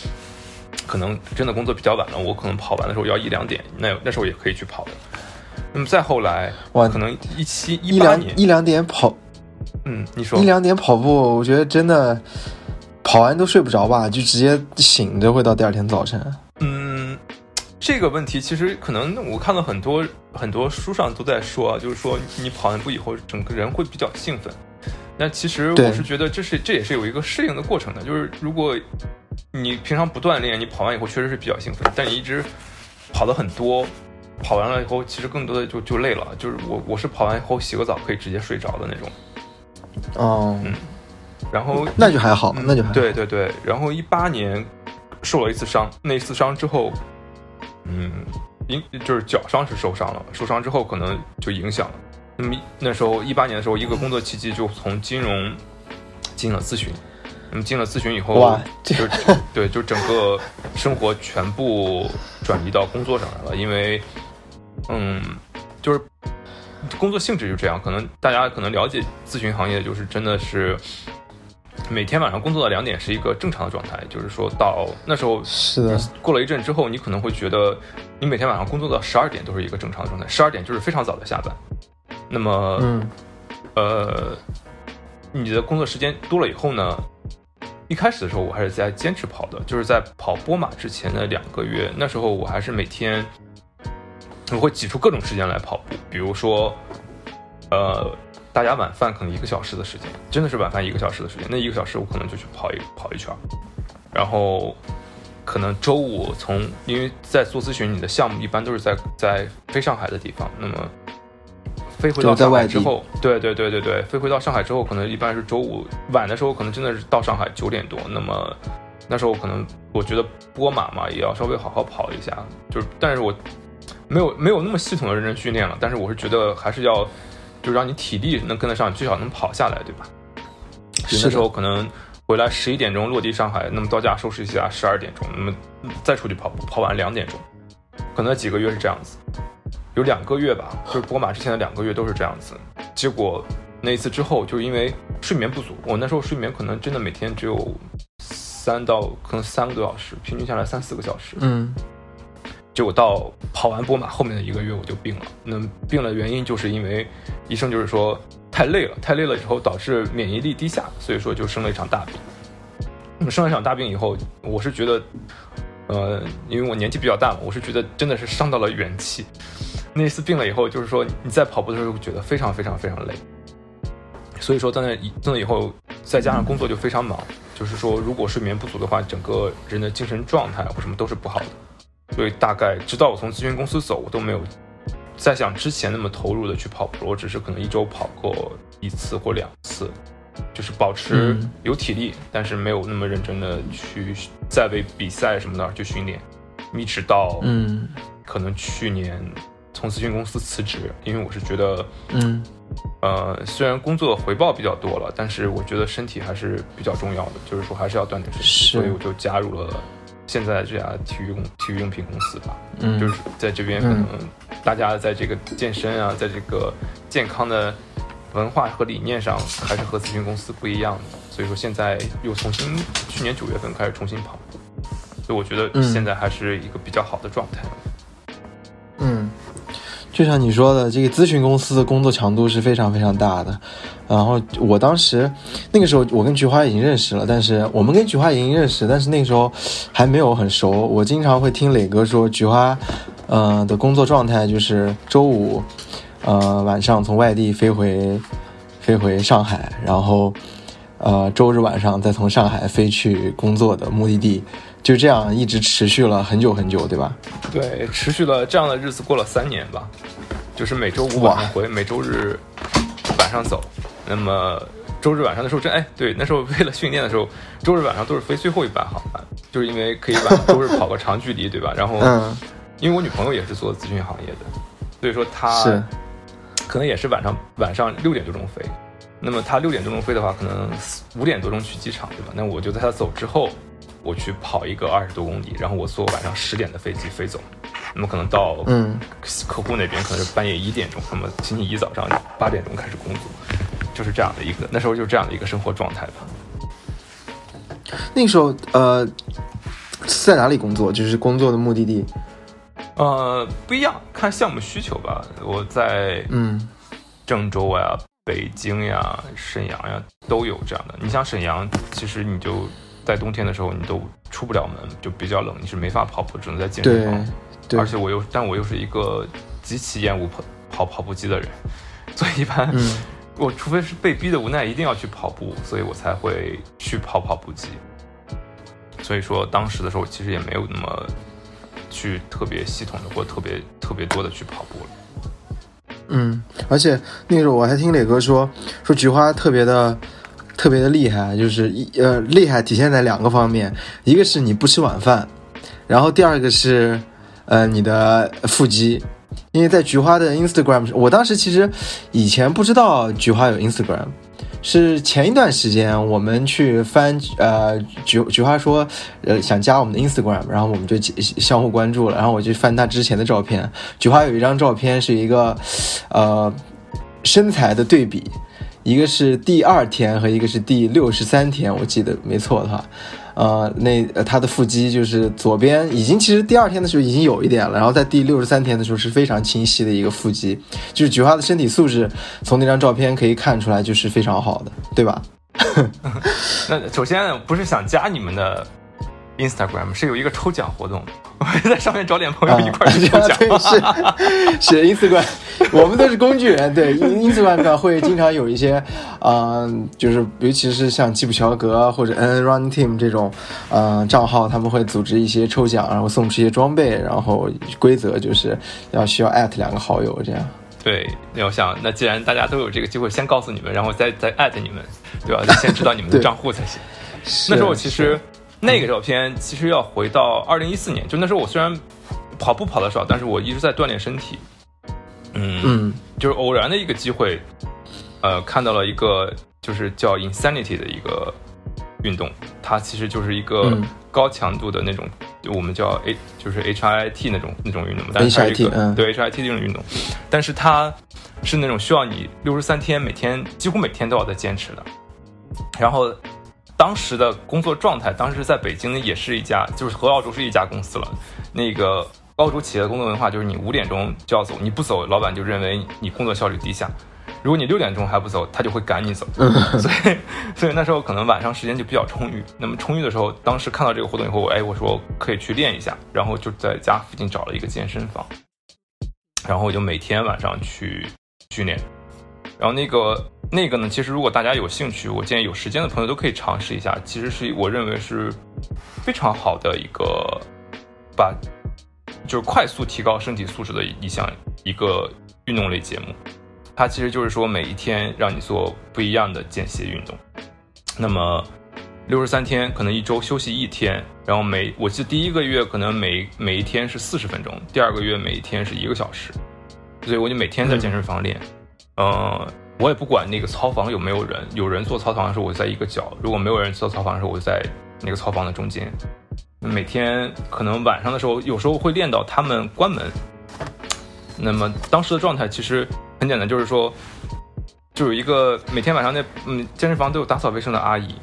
可能真的工作比较晚了，我可能跑完的时候要一两点，那那时候也可以去跑的。那么再后来，哇，可能一七一八年一两点跑，嗯，你说一两点跑步，我觉得真的跑完都睡不着吧，就直接醒着会到第二天早晨。嗯，这个问题其实可能我看到很多很多书上都在说，就是说你跑完步以后，整个人会比较兴奋。那其实我是觉得这是这也是有一个适应的过程的，就是如果你平常不锻炼，你跑完以后确实是比较兴奋，但你一直跑的很多。跑完了以后，其实更多的就就累了，就是我我是跑完以后洗个澡可以直接睡着的那种。哦，嗯，然后那就还好，那就还好对对对。然后一八年受了一次伤，那次伤之后，嗯，因就是脚伤是受伤了，受伤之后可能就影响了。那么那时候一八年的时候，一个工作契机就从金融进了咨询。那么进了咨询以后，就对，就整个生活全部转移到工作上来了。因为，嗯，就是工作性质就这样。可能大家可能了解咨询行业，就是真的是每天晚上工作到两点是一个正常的状态。就是说到那时候，是的，过了一阵之后，你可能会觉得你每天晚上工作到十二点都是一个正常的状态。十二点就是非常早的下班。那么，嗯，呃，你的工作时间多了以后呢？一开始的时候，我还是在坚持跑的，就是在跑波马之前的两个月，那时候我还是每天我会挤出各种时间来跑步，比如说，呃，大家晚饭可能一个小时的时间，真的是晚饭一个小时的时间，那一个小时我可能就去跑一跑一圈，然后可能周五从因为在做咨询，你的项目一般都是在在非上海的地方，那么。飞回到上海之后，对对对对对，飞回到上海之后，可能一般是周五晚的时候，可能真的是到上海九点多。那么那时候可能我觉得波马嘛，也要稍微好好跑一下。就是，但是我没有没有那么系统的认真训练了。但是我是觉得还是要，就让你体力能跟得上，至少能跑下来，对吧？那时候可能回来十一点钟落地上海，那么到家收拾一下，十二点钟，那么再出去跑步，跑完两点钟，可能几个月是这样子。有两个月吧，就是波马之前的两个月都是这样子。结果那一次之后，就是因为睡眠不足，我那时候睡眠可能真的每天只有三到可能三个多小时，平均下来三四个小时。嗯。结果到跑完波马后面的一个月，我就病了。那病的原因就是因为医生就是说太累了，太累了以后导致免疫力低下，所以说就生了一场大病。那么生了一场大病以后，我是觉得，呃，因为我年纪比较大嘛，我是觉得真的是伤到了元气。那次病了以后，就是说你在跑步的时候觉得非常非常非常累。所以说在那在那以后，再加上工作就非常忙，就是说如果睡眠不足的话，整个人的精神状态或什么都是不好的。所以大概直到我从咨询公司走，我都没有再像之前那么投入的去跑步，我只是可能一周跑过一次或两次。就是保持有体力，但是没有那么认真的去再为比赛什么的去训练，一直到嗯，可能去年从咨询公司辞职，因为我是觉得嗯，呃，虽然工作回报比较多了，但是我觉得身体还是比较重要的，就是说还是要锻炼身体，所以我就加入了现在这家体育公体育用品公司吧，嗯，就是在这边可能大家在这个健身啊，在这个健康的。文化和理念上还是和咨询公司不一样的，所以说现在又重新，去年九月份开始重新跑。步，所以我觉得现在还是一个比较好的状态。嗯，就像你说的，这个咨询公司的工作强度是非常非常大的。然后我当时那个时候，我跟菊花已经认识了，但是我们跟菊花已经认识，但是那个时候还没有很熟。我经常会听磊哥说，菊花，呃的工作状态就是周五。呃，晚上从外地飞回，飞回上海，然后，呃，周日晚上再从上海飞去工作的目的地，就这样一直持续了很久很久，对吧？对，持续了这样的日子过了三年吧，就是每周五晚上回，每周日晚上走。那么周日晚上的时候，真哎，对，那时候为了训练的时候，周日晚上都是飞最后一班航班，就是因为可以晚周日跑个长距离，对吧？然后，因为我女朋友也是做咨询行业的，所以说她是。可能也是晚上晚上六点多钟飞，那么他六点多钟飞的话，可能五点多钟去机场，对吧？那我就在他走之后，我去跑一个二十多公里，然后我坐晚上十点的飞机飞走，那么可能到嗯客户那边可能是半夜一点钟，那么星期一早上八点钟开始工作，就是这样的一个那时候就是这样的一个生活状态吧。那个时候呃在哪里工作？就是工作的目的地。呃，不一样，看项目需求吧。我在嗯，郑州呀、北京呀、沈阳呀都有这样的。你像沈阳，其实你就在冬天的时候，你都出不了门，就比较冷，你是没法跑步，只能在健身房。对，而且我又，但我又是一个极其厌恶跑跑跑步机的人，所以一般我除非是被逼的无奈，一定要去跑步，所以我才会去跑跑步机。所以说，当时的时候其实也没有那么。去特别系统的或特别特别多的去跑步了，嗯，而且那时候我还听磊哥说说菊花特别的特别的厉害，就是一呃厉害体现在两个方面，一个是你不吃晚饭，然后第二个是呃你的腹肌，因为在菊花的 Instagram，我当时其实以前不知道菊花有 Instagram。是前一段时间我们去翻，呃，菊菊花说，呃，想加我们的 Instagram，然后我们就相互关注了，然后我就翻他之前的照片，菊花有一张照片是一个，呃，身材的对比，一个是第二天和一个是第六十三天，我记得没错的话。呃，那他的腹肌就是左边已经，其实第二天的时候已经有一点了，然后在第六十三天的时候是非常清晰的一个腹肌，就是菊花的身体素质，从那张照片可以看出来就是非常好的，对吧？那首先不是想加你们的。Instagram 是有一个抽奖活动，我会在上面找点朋友一块儿抽奖。是是 Instagram，我们都是工具人。对，Instagram 上会经常有一些，嗯，就是尤其是像基普乔格或者 N Running Team 这种，嗯，账号他们会组织一些抽奖，然后送出一些装备，然后规则就是要需要艾特两个好友这样。对，那我想，那既然大家都有这个机会，先告诉你们，然后再再艾特你们，对吧？先知道你们的账户才行。那时候我其实。那个照片其实要回到二零一四年，就那时候我虽然跑步跑的少，但是我一直在锻炼身体。嗯，就是偶然的一个机会，呃，看到了一个就是叫 Insanity 的一个运动，它其实就是一个高强度的那种，我们叫 A 就是 HIIT 那种那种运动，但是它是一个对 HIIT 这种运动，但是它是那种需要你六十三天每天几乎每天都要在坚持的，然后。当时的工作状态，当时在北京也是一家，就是和澳洲是一家公司了。那个澳洲企业的工作文化就是你五点钟就要走，你不走，老板就认为你工作效率低下。如果你六点钟还不走，他就会赶你走。所以，所以那时候可能晚上时间就比较充裕。那么充裕的时候，当时看到这个活动以后，哎，我说可以去练一下，然后就在家附近找了一个健身房，然后我就每天晚上去训练。然后那个那个呢，其实如果大家有兴趣，我建议有时间的朋友都可以尝试一下。其实是我认为是非常好的一个把就是快速提高身体素质的一项一个运动类节目。它其实就是说，每一天让你做不一样的间歇运动。那么六十三天，可能一周休息一天，然后每我记得第一个月可能每每一天是四十分钟，第二个月每一天是一个小时，所以我就每天在健身房练。呃我也不管那个操房有没有人，有人做操房的时候我在一个角，如果没有人做操房的时候我就在那个操房的中间。每天可能晚上的时候，有时候会练到他们关门。那么当时的状态其实。很简单，就是说，就有一个每天晚上那嗯健身房都有打扫卫生的阿姨，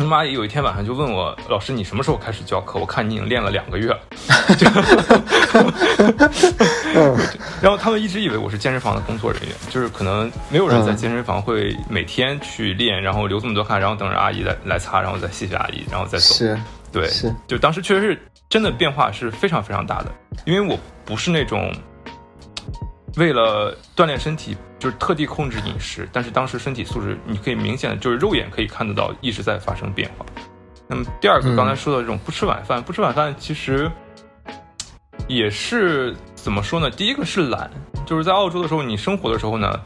那么阿姨有一天晚上就问我老师你什么时候开始教课？我看你已经练了两个月了，然后他们一直以为我是健身房的工作人员，就是可能没有人在健身房会每天去练，然后流这么多汗，然后等着阿姨来来擦，然后再谢谢阿姨，然后再走。是，对，是，就当时确实是真的变化是非常非常大的，因为我不是那种。为了锻炼身体，就是特地控制饮食，但是当时身体素质，你可以明显的就是肉眼可以看得到一直在发生变化。那么第二个，刚才说的这种不吃晚饭，不吃晚饭其实也是怎么说呢？第一个是懒，就是在澳洲的时候，你生活的时候呢，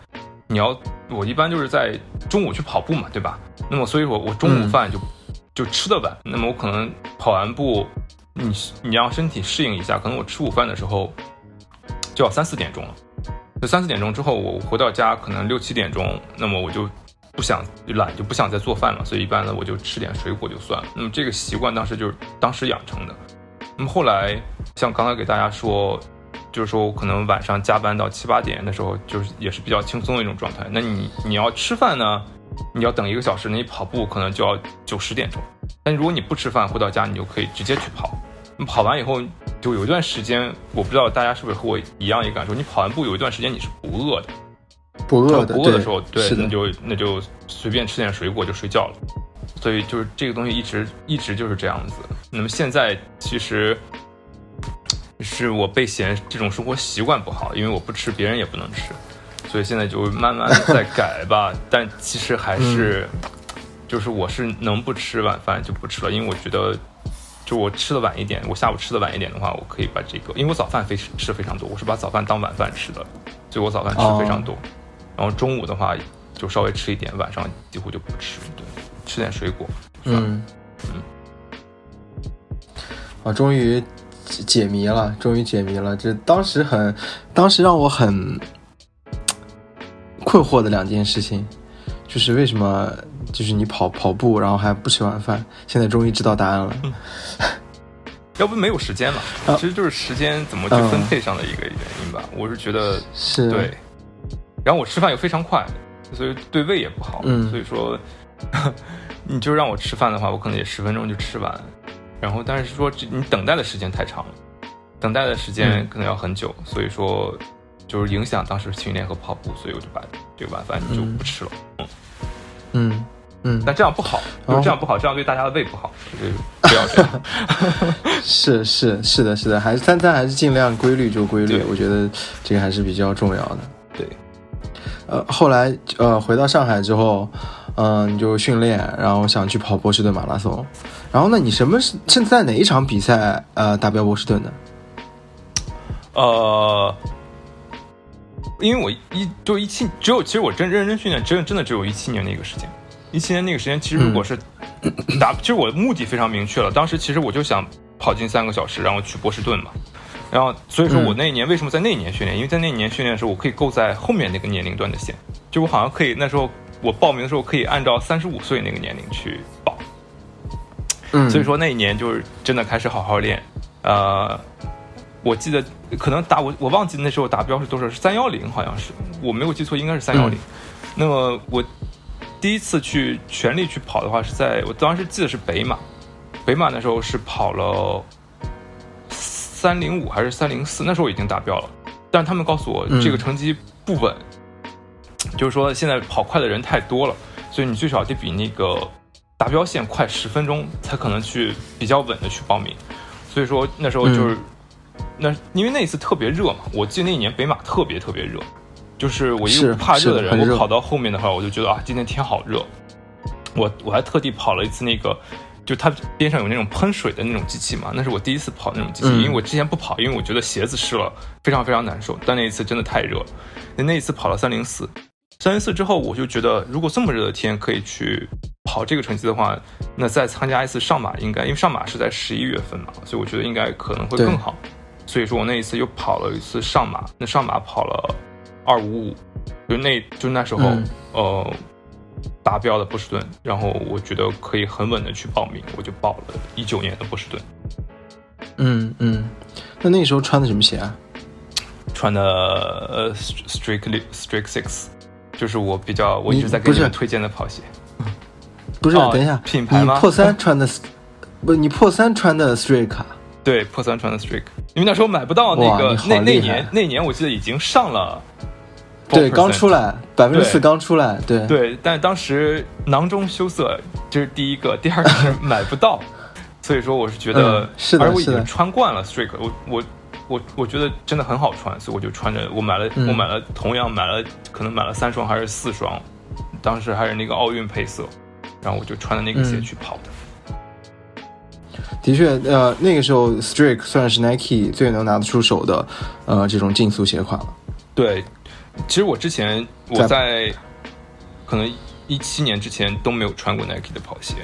你要我一般就是在中午去跑步嘛，对吧？那么所以我我中午饭就就吃的晚，那么我可能跑完步，你你让身体适应一下，可能我吃午饭的时候就要三四点钟了。就三四点钟之后，我回到家可能六七点钟，那么我就不想懒，就不想再做饭了，所以一般呢我就吃点水果就算了。那么这个习惯当时就是当时养成的。那么后来像刚才给大家说，就是说我可能晚上加班到七八点的时候，就是也是比较轻松的一种状态。那你你要吃饭呢，你要等一个小时，那你跑步可能就要九十点钟。但如果你不吃饭回到家，你就可以直接去跑。跑完以后。就有一段时间，我不知道大家是不是和我一样一个感受。你跑完步有一段时间你是不饿的，不饿的，不饿的时候，对，那就那就随便吃点水果就睡觉了。所以就是这个东西一直一直就是这样子。那么现在其实是我被嫌这种生活习惯不好，因为我不吃，别人也不能吃，所以现在就慢慢在改吧。但其实还是就是我是能不吃晚饭就不吃了，因为我觉得。就我吃的晚一点，我下午吃的晚一点的话，我可以把这个，因为我早饭非吃非常多，我是把早饭当晚饭吃的，所以我早饭吃非常多。然后中午的话就稍微吃一点，晚上几乎就不吃，对，吃点水果。嗯嗯。啊，终于解谜了，终于解谜了。这当时很，当时让我很困惑的两件事情，就是为什么。就是你跑跑步，然后还不吃晚饭，现在终于知道答案了。要不没有时间嘛？其实就是时间怎么去分配上的一个原因吧。我是觉得是对。然后我吃饭又非常快，所以对胃也不好。嗯。所以说，你就让我吃饭的话，我可能也十分钟就吃完。然后，但是说你等待的时间太长了，等待的时间可能要很久。所以说，就是影响当时训练和跑步，所以我就把这个晚饭就不吃了。嗯。嗯。嗯，但这样不好，就是这样不好，这样对大家的胃不好，不要这样。是是是的，是的，还是但但还是尽量规律就规律，我觉得这个还是比较重要的。对，呃，后来呃回到上海之后，嗯，就训练，然后想去跑波士顿马拉松。然后呢，你什么是是在哪一场比赛呃达标波士顿的？呃，因为我一就一七，只有其实我真认真训练，真真的只有一七年的一个时间。一七年那个时间，其实如果是打，其实我的目的非常明确了。当时其实我就想跑进三个小时，然后去波士顿嘛。然后所以说我那一年为什么在那一年训练？因为在那一年训练的时候，我可以够在后面那个年龄段的线。就我好像可以那时候我报名的时候可以按照三十五岁那个年龄去报。嗯，所以说那一年就是真的开始好好练。呃，我记得可能达我我忘记那时候达标是多少，是三幺零好像是，我没有记错应该是三幺零。那么我。第一次去全力去跑的话，是在我当时记得是北马，北马那时候是跑了三零五还是三零四，那时候已经达标了，但是他们告诉我这个成绩不稳，就是说现在跑快的人太多了，所以你最少得比那个达标线快十分钟，才可能去比较稳的去报名。所以说那时候就是，那因为那一次特别热嘛，我记得那一年北马特别特别热，就是我一个不怕热的人，我跑到后面的话，我就觉得啊，今天天好热，我我还特地跑了一次那个。就它边上有那种喷水的那种机器嘛，那是我第一次跑那种机器，因为我之前不跑，因为我觉得鞋子湿了非常非常难受。但那一次真的太热，那那一次跑了三零四，三零四之后我就觉得，如果这么热的天可以去跑这个成绩的话，那再参加一次上马应该，因为上马是在十一月份嘛，所以我觉得应该可能会更好。所以说我那一次又跑了一次上马，那上马跑了二五五，就那就那时候呃。达标的波士顿，然后我觉得可以很稳的去报名，我就报了一九年的波士顿。嗯嗯，那那时候穿的什么鞋啊？穿的呃，Strike Strike Six，就是我比较我一直在给你们推荐的跑鞋。不是，等一下，品牌吗？破三穿的，不，你破三穿的 Strike。对，破三穿的 Strike，因为那时候买不到那个，那那年那年我记得已经上了。对，刚出来，百分之四刚出来，对对，但当时囊中羞涩，这是第一个，第二个是买不到，所以说我是觉得，是的，而我已经穿惯了 Strike，我我我我觉得真的很好穿，所以我就穿着，我买了，我买了，同样买了，可能买了三双还是四双，当时还是那个奥运配色，然后我就穿着那个鞋去跑的。的确，呃，那个时候 Strike 算是 Nike 最能拿得出手的，呃，这种竞速鞋款了。对。其实我之前我在可能一七年之前都没有穿过 Nike 的跑鞋，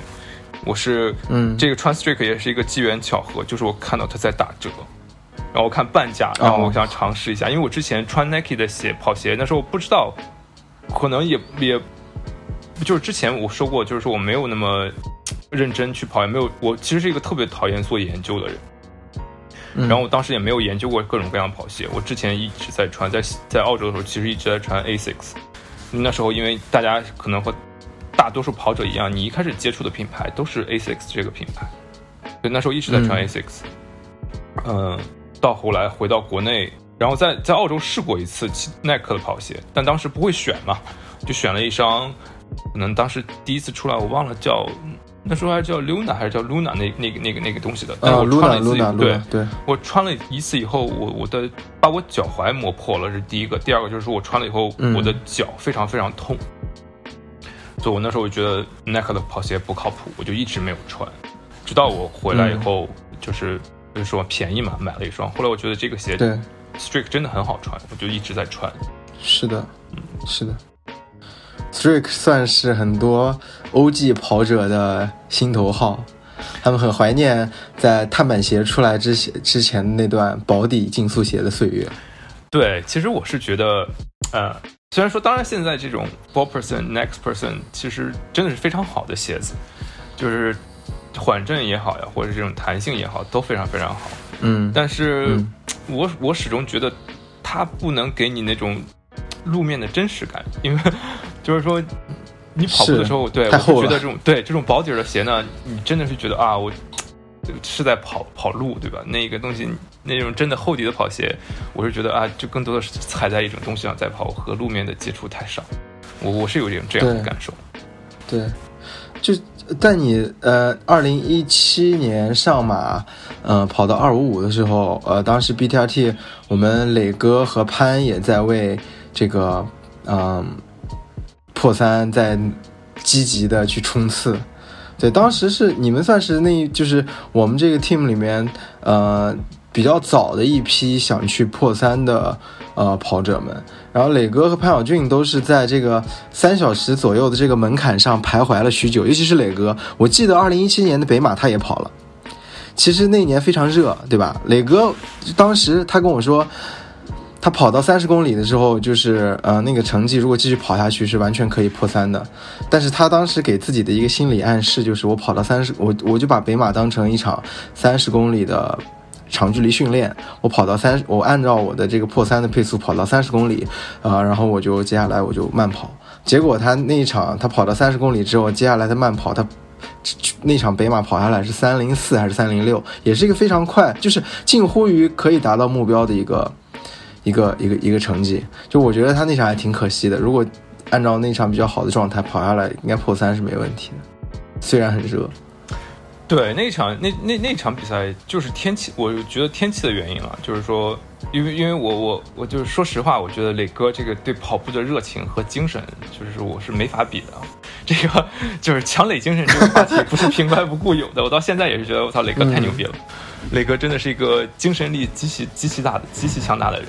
我是嗯，这个穿 Strike 也是一个机缘巧合，就是我看到它在打折，然后我看半价，然后我想尝试一下，因为我之前穿 Nike 的鞋跑鞋，那时候我不知道，可能也也，就是之前我说过，就是说我没有那么认真去跑，也没有，我其实是一个特别讨厌做研究的人。然后我当时也没有研究过各种各样的跑鞋，我之前一直在穿，在在澳洲的时候其实一直在穿 Asics。那时候因为大家可能和大多数跑者一样，你一开始接触的品牌都是 Asics 这个品牌，所以那时候一直在穿 Asics。嗯，到后来回到国内，然后在在澳洲试过一次耐克的跑鞋，但当时不会选嘛，就选了一双，可能当时第一次出来我忘了叫。那时候还叫 Luna 还是叫 Luna 那那个那个那个东西的，但我穿了一次，对对，我穿了一次以后，我我的把我脚踝磨破了是第一个，第二个就是说我穿了以后，我的脚非常非常痛，所以我那时候我觉得 Nike 的跑鞋不靠谱，我就一直没有穿，直到我回来以后，就是就是说便宜嘛，买了一双，后来我觉得这个鞋对。Strike 真的很好穿，我就一直在穿，是的，嗯，是的。Strike 算是很多 OG 跑者的心头号，他们很怀念在碳板鞋出来之前之前那段保底竞速鞋的岁月。对，其实我是觉得，呃，虽然说，当然现在这种 Four Percent Next Person 其实真的是非常好的鞋子，就是缓震也好呀，或者这种弹性也好，都非常非常好。嗯，但是我我始终觉得它不能给你那种路面的真实感，因为。就是说，你跑步的时候，对我觉得这种对这种薄底的鞋呢，你真的是觉得啊，我是在跑跑路，对吧？那个东西，那种真的厚底的跑鞋，我是觉得啊，就更多的是踩在一种东西上在跑，和路面的接触太少。我我是有这种这样的感受。对，就在你呃，二零一七年上马，呃，跑到二五五的时候，呃，当时 BTRT 我们磊哥和潘也在为这个嗯。破三在积极的去冲刺，对，当时是你们算是那，就是我们这个 team 里面，呃，比较早的一批想去破三的呃跑者们。然后磊哥和潘晓俊都是在这个三小时左右的这个门槛上徘徊了许久，尤其是磊哥，我记得二零一七年的北马他也跑了，其实那年非常热，对吧？磊哥当时他跟我说。他跑到三十公里的时候，就是呃那个成绩，如果继续跑下去是完全可以破三的。但是他当时给自己的一个心理暗示就是，我跑到三十，我我就把北马当成一场三十公里的长距离训练。我跑到三，我按照我的这个破三的配速跑到三十公里，啊，然后我就接下来我就慢跑。结果他那一场他跑到三十公里之后，接下来的慢跑，他那场北马跑下来是三零四还是三零六，也是一个非常快，就是近乎于可以达到目标的一个。一个一个一个成绩，就我觉得他那场还挺可惜的。如果按照那场比较好的状态跑下来，应该破三是没问题的，虽然很热。对那场那那那场比赛就是天气，我觉得天气的原因了，就是说，因为因为我我我就是说实话，我觉得磊哥这个对跑步的热情和精神，就是我是没法比的。这个就是强磊精神这个话题不是平白无故有的，我到现在也是觉得我操磊哥太牛逼了，磊哥真的是一个精神力极其极其大的极其强大的人。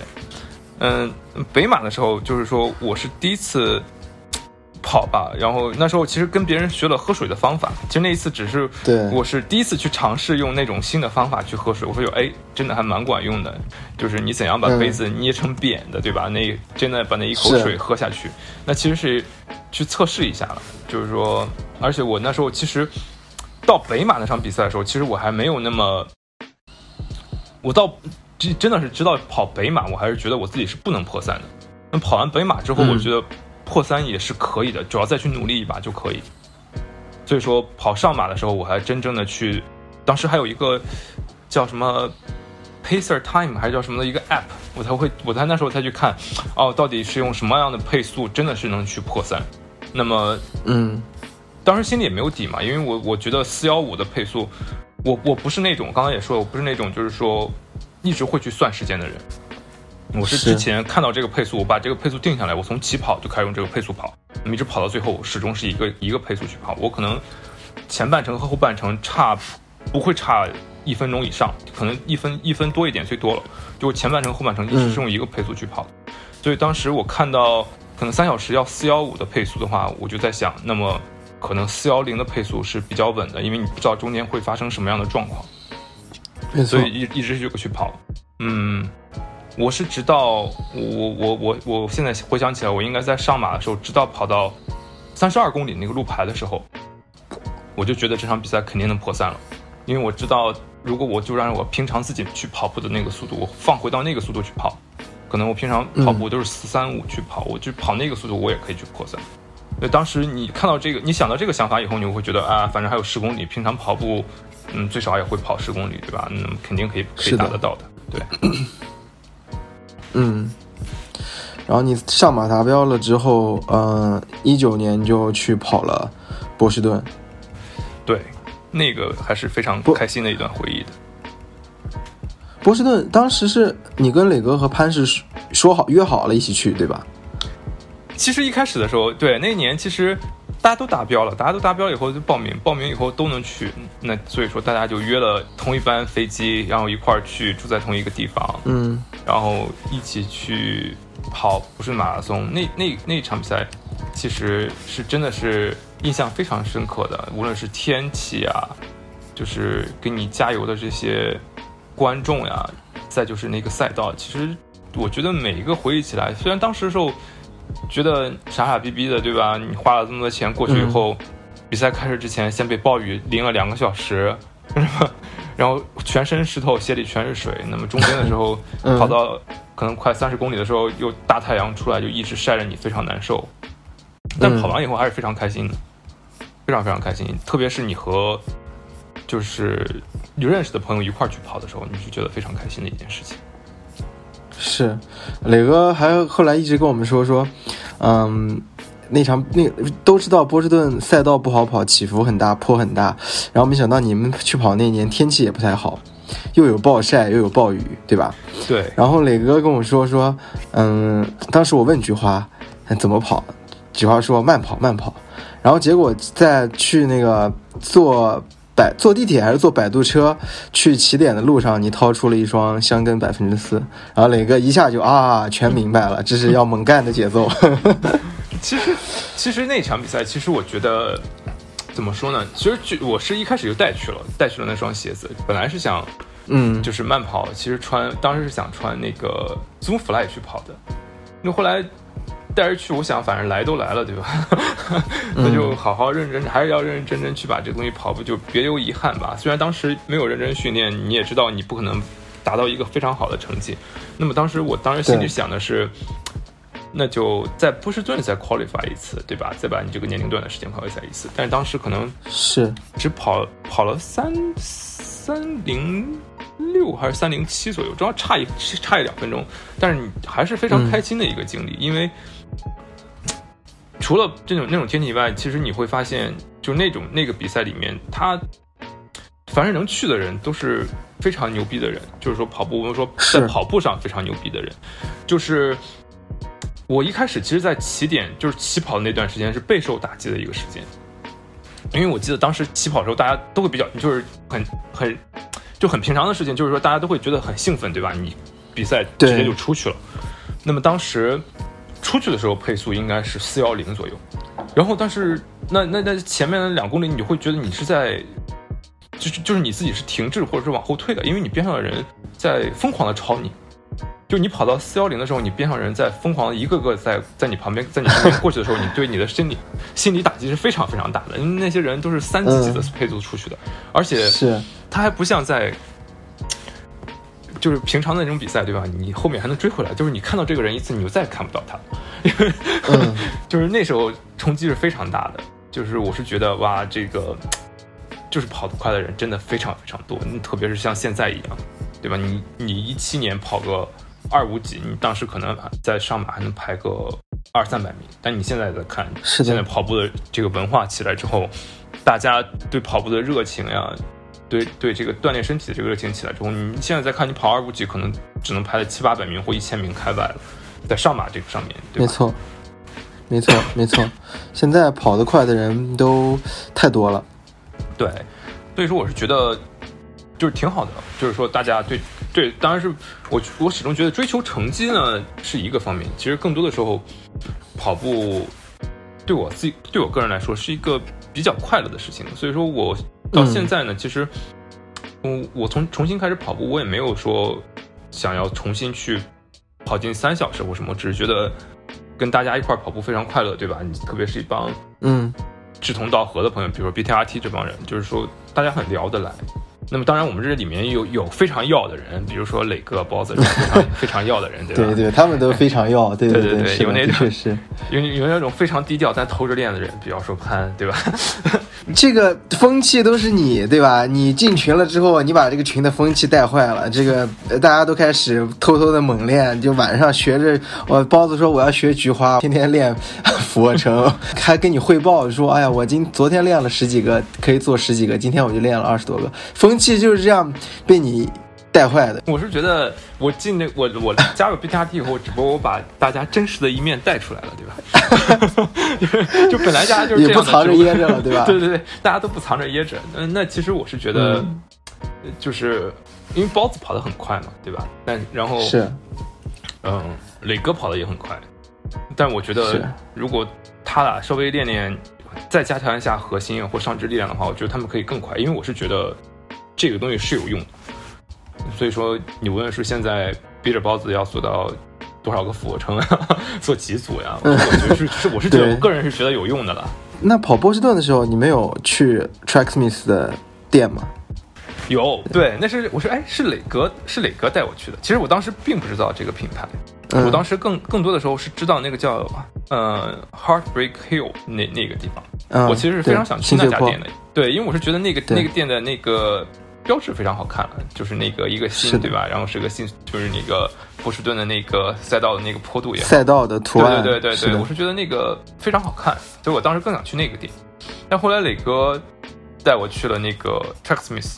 嗯，北马的时候就是说我是第一次。跑吧，然后那时候其实跟别人学了喝水的方法。其实那一次只是，对，我是第一次去尝试用那种新的方法去喝水。我说有，哎，真的还蛮管用的。就是你怎样把杯子捏成扁的，对吧？那真的把那一口水喝下去。那其实是去测试一下了。就是说，而且我那时候其实到北马那场比赛的时候，其实我还没有那么，我到真真的是知道跑北马，我还是觉得我自己是不能破三的。那跑完北马之后，我觉得。破三也是可以的，主要再去努力一把就可以。所以说跑上马的时候，我还真正的去，当时还有一个叫什么 Pacer Time 还是叫什么的一个 App，我才会，我才那时候才去看，哦，到底是用什么样的配速，真的是能去破三。那么，嗯，当时心里也没有底嘛，因为我我觉得四幺五的配速，我我不是那种，刚刚也说了，我不是那种就是说一直会去算时间的人。我是之前看到这个配速，我把这个配速定下来，我从起跑就开始用这个配速跑，那么一直跑到最后，始终是一个一个配速去跑。我可能前半程和后半程差不会差一分钟以上，可能一分一分多一点最多了。就前半程后半程一直是用一个配速去跑，所以当时我看到可能三小时要四幺五的配速的话，我就在想，那么可能四幺零的配速是比较稳的，因为你不知道中间会发生什么样的状况，所以一一直就去跑，嗯。我是直到我我我我现在回想起来，我应该在上马的时候，直到跑到三十二公里那个路牌的时候，我就觉得这场比赛肯定能破三了，因为我知道，如果我就让我平常自己去跑步的那个速度，我放回到那个速度去跑，可能我平常跑步都是四三五去跑，我就跑那个速度，我也可以去破三。那当时你看到这个，你想到这个想法以后，你会觉得啊，反正还有十公里，平常跑步，嗯，最少也会跑十公里，对吧？嗯肯定可以可以达得到的，对。嗯，然后你上马达标了之后，嗯，一九年就去跑了波士顿，对，那个还是非常开心的一段回忆的。波士顿当时是你跟磊哥和潘是说好约好了一起去，对吧？其实一开始的时候，对那一年其实。大家都达标了，大家都达标以后就报名，报名以后都能去，那所以说大家就约了同一班飞机，然后一块儿去住在同一个地方，嗯，然后一起去跑不是马拉松，那那那场比赛其实是真的是印象非常深刻的，无论是天气啊，就是给你加油的这些观众呀，再就是那个赛道，其实我觉得每一个回忆起来，虽然当时的时候。觉得傻傻逼逼的，对吧？你花了这么多钱过去以后，比赛开始之前先被暴雨淋了两个小时，然后全身湿透，鞋里全是水。那么中间的时候 跑到可能快三十公里的时候，又大太阳出来，就一直晒着你，非常难受。但跑完以后还是非常开心的，非常非常开心。特别是你和就是你认识的朋友一块去跑的时候，你是觉得非常开心的一件事情。是，磊哥还后来一直跟我们说说，嗯，那场那都知道波士顿赛道不好跑，起伏很大，坡很大。然后没想到你们去跑那年天气也不太好，又有暴晒又有暴雨，对吧？对。然后磊哥跟我说说，嗯，当时我问菊花怎么跑，菊花说慢跑慢跑。然后结果在去那个坐。摆坐地铁还是坐摆渡车去起点的路上，你掏出了一双香根百分之四，然后磊哥一下就啊，全明白了，这是要猛干的节奏。其实，其实那场比赛，其实我觉得怎么说呢？其实就我是一开始就带去了，带去了那双鞋子，本来是想，嗯，就是慢跑，其实穿当时是想穿那个 Zoom Fly 去跑的，那后来。带着去，我想反正来都来了，对吧？那就好好认真，还是要认认真真去把这个东西跑步，就别留遗憾吧。虽然当时没有认真训练，你也知道你不可能达到一个非常好的成绩。那么当时我当时心里想的是，那就在波士顿再 qualify 一次，对吧？再把你这个年龄段的时间 qualify 一次。但是当时可能是只跑跑了三三零。六还是三零七左右，主要差一差一两分钟，但是你还是非常开心的一个经历，因为除了这种那种天气以外，其实你会发现，就那种那个比赛里面，他凡是能去的人都是非常牛逼的人，就是说跑步，我们说在跑步上非常牛逼的人，就是我一开始其实，在起点就是起跑的那段时间是备受打击的一个时间，因为我记得当时起跑的时候，大家都会比较就是很很就很平常的事情，就是说大家都会觉得很兴奋，对吧？你比赛直接就出去了，那么当时出去的时候配速应该是四幺零左右，然后但是那那那前面的两公里，你就会觉得你是在。就是就是你自己是停滞或者是往后退的，因为你边上的人在疯狂的超你，就你跑到四幺零的时候，你边上人在疯狂的一个个在在你旁边，在你过去的时候，你对你的心理心理打击是非常非常大的，因为那些人都是三级级的配速出去的，而且是。他还不像在就是平常的那种比赛，对吧？你后面还能追回来，就是你看到这个人一次，你就再也看不到他，因为 就是那时候冲击是非常大的，就是我是觉得哇，这个。就是跑得快的人真的非常非常多，特别是像现在一样，对吧？你你一七年跑个二五几，你当时可能在上马还能排个二三百名，但你现在在看，是现在跑步的这个文化起来之后，大家对跑步的热情呀，对对这个锻炼身体的这个热情起来之后，你现在再看你跑二五几，可能只能排在七八百名或一千名开外了，在上马这个上面，没错，没错，没错，现在跑得快的人都太多了。对，所以说我是觉得就是挺好的，就是说大家对对，当然是我我始终觉得追求成绩呢是一个方面，其实更多的时候跑步对我自己对我个人来说是一个比较快乐的事情，所以说我到现在呢，其实我我从重新开始跑步，我也没有说想要重新去跑进三小时或什么，只是觉得跟大家一块跑步非常快乐，对吧？你特别是一帮嗯。志同道合的朋友，比如说 BTRT 这帮人，就是说大家很聊得来。那么当然，我们这里面有有非常要的人，比如说磊哥、包子，非常非常要的人，对吧？对对，他们都非常要，对 对对，有那种是有有那种非常低调但偷着练的人，比方说潘，对吧？这个风气都是你，对吧？你进群了之后，你把这个群的风气带坏了，这个大家都开始偷偷的猛练，就晚上学着。我包子说我要学菊花，天天练 俯卧撑，还跟你汇报说，哎呀，我今昨天练了十几个，可以做十几个，今天我就练了二十多个，风。气就是这样被你带坏的。我是觉得，我进那我我加入 BTRT 以后，只不过我把大家真实的一面带出来了，对吧？就本来大家就是也不藏着掖着了，对吧？对 对对，大家都不藏着掖着。嗯，那其实我是觉得，就是因为包子跑得很快嘛，对吧？但然后是，嗯，磊哥跑得也很快，但我觉得如果他俩稍微练练。再加强一下核心或上肢力量的话，我觉得他们可以更快，因为我是觉得这个东西是有用的。所以说，你无论是现在逼着包子要做到多少个俯卧撑呀，做几组呀，我觉得是是我是觉得我个人是觉得有用的了。那跑波士顿的时候，你没有去 Tracksmith 的店吗？有，对，那是我说，哎，是磊哥，是磊哥带我去的。其实我当时并不知道这个品牌，我当时更更多的时候是知道那个叫呃 Heartbreak Hill 那那个地方。我其实是非常想去那家店的，对，因为我是觉得那个那个店的那个标志非常好看，就是那个一个心，对吧？然后是个心，就是那个波士顿的那个赛道的那个坡度也赛道的图案，对对对对，我是觉得那个非常好看，所以我当时更想去那个店。但后来磊哥带我去了那个 Tracksmith。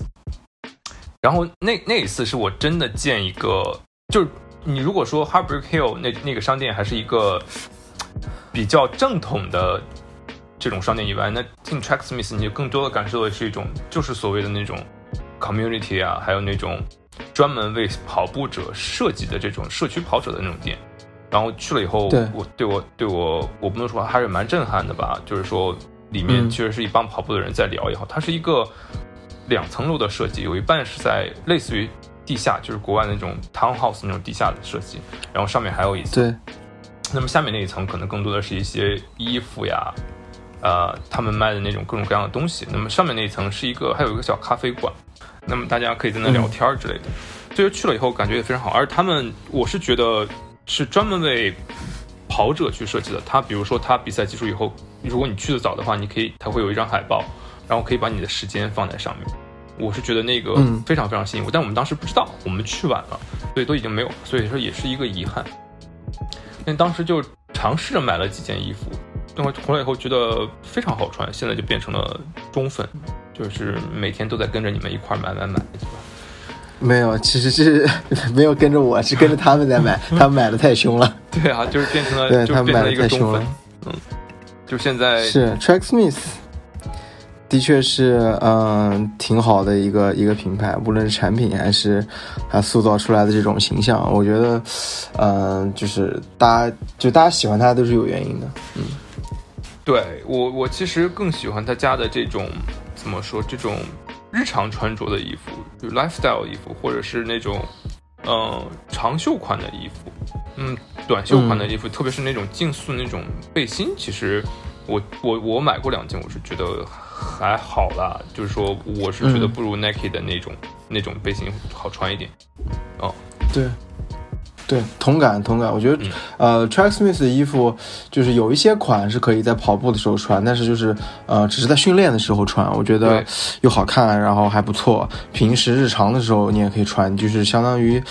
然后那那一次是我真的见一个，就是你如果说 Harbor Hill 那那个商店还是一个比较正统的这种商店以外，那进 Tracksmith 你更多的感受的是一种就是所谓的那种 community 啊，还有那种专门为跑步者设计的这种社区跑者的那种店。然后去了以后，我对我对我我不能说还是蛮震撼的吧，就是说里面确实是一帮跑步的人在聊也好，它是一个。两层楼的设计，有一半是在类似于地下，就是国外那种 townhouse 那种地下的设计，然后上面还有一层。对。那么下面那一层可能更多的是一些衣服呀，呃，他们卖的那种各种各样的东西。那么上面那一层是一个，还有一个小咖啡馆，那么大家可以在那聊天之类的。所以去了以后感觉也非常好，而他们我是觉得是专门为跑者去设计的。他比如说他比赛结束以后，如果你去的早的话，你可以他会有一张海报。然后可以把你的时间放在上面，我是觉得那个非常非常吸引我，但我们当时不知道，我们去晚了，所以都已经没有，所以说也是一个遗憾。那当时就尝试着买了几件衣服，等会回来以后觉得非常好穿，现在就变成了中粉，就是每天都在跟着你们一块买买买，对吧？没有，其实是没有跟着我，是跟着他们在买，他们买的太凶了。对啊，就是变成了，对他们买的太凶了。。嗯，就现在是 Tracksmith，的确是嗯挺好的一个一个品牌，无论是产品还是它塑造出来的这种形象，我觉得嗯就是大家就大家喜欢它都是有原因的。嗯对我，我其实更喜欢他家的这种怎么说，这种日常穿着的衣服，就 lifestyle 衣服，或者是那种嗯、呃长袖款的衣服，嗯，短袖款的衣服，特别是那种竞速那种背心，其实我我我买过两件，我是觉得还好啦，就是说我是觉得嗯。不如 Nike 的那种、那种背心好穿一点。哦。对，对，同感同感。我觉得，嗯呃，Tracksmith 的衣服就是有一些款是可以在跑步的时候穿，但是就是呃，只是在训练的时候穿，我觉得又好看，然后还不错。平时日常的时候你也可以穿，就是相当于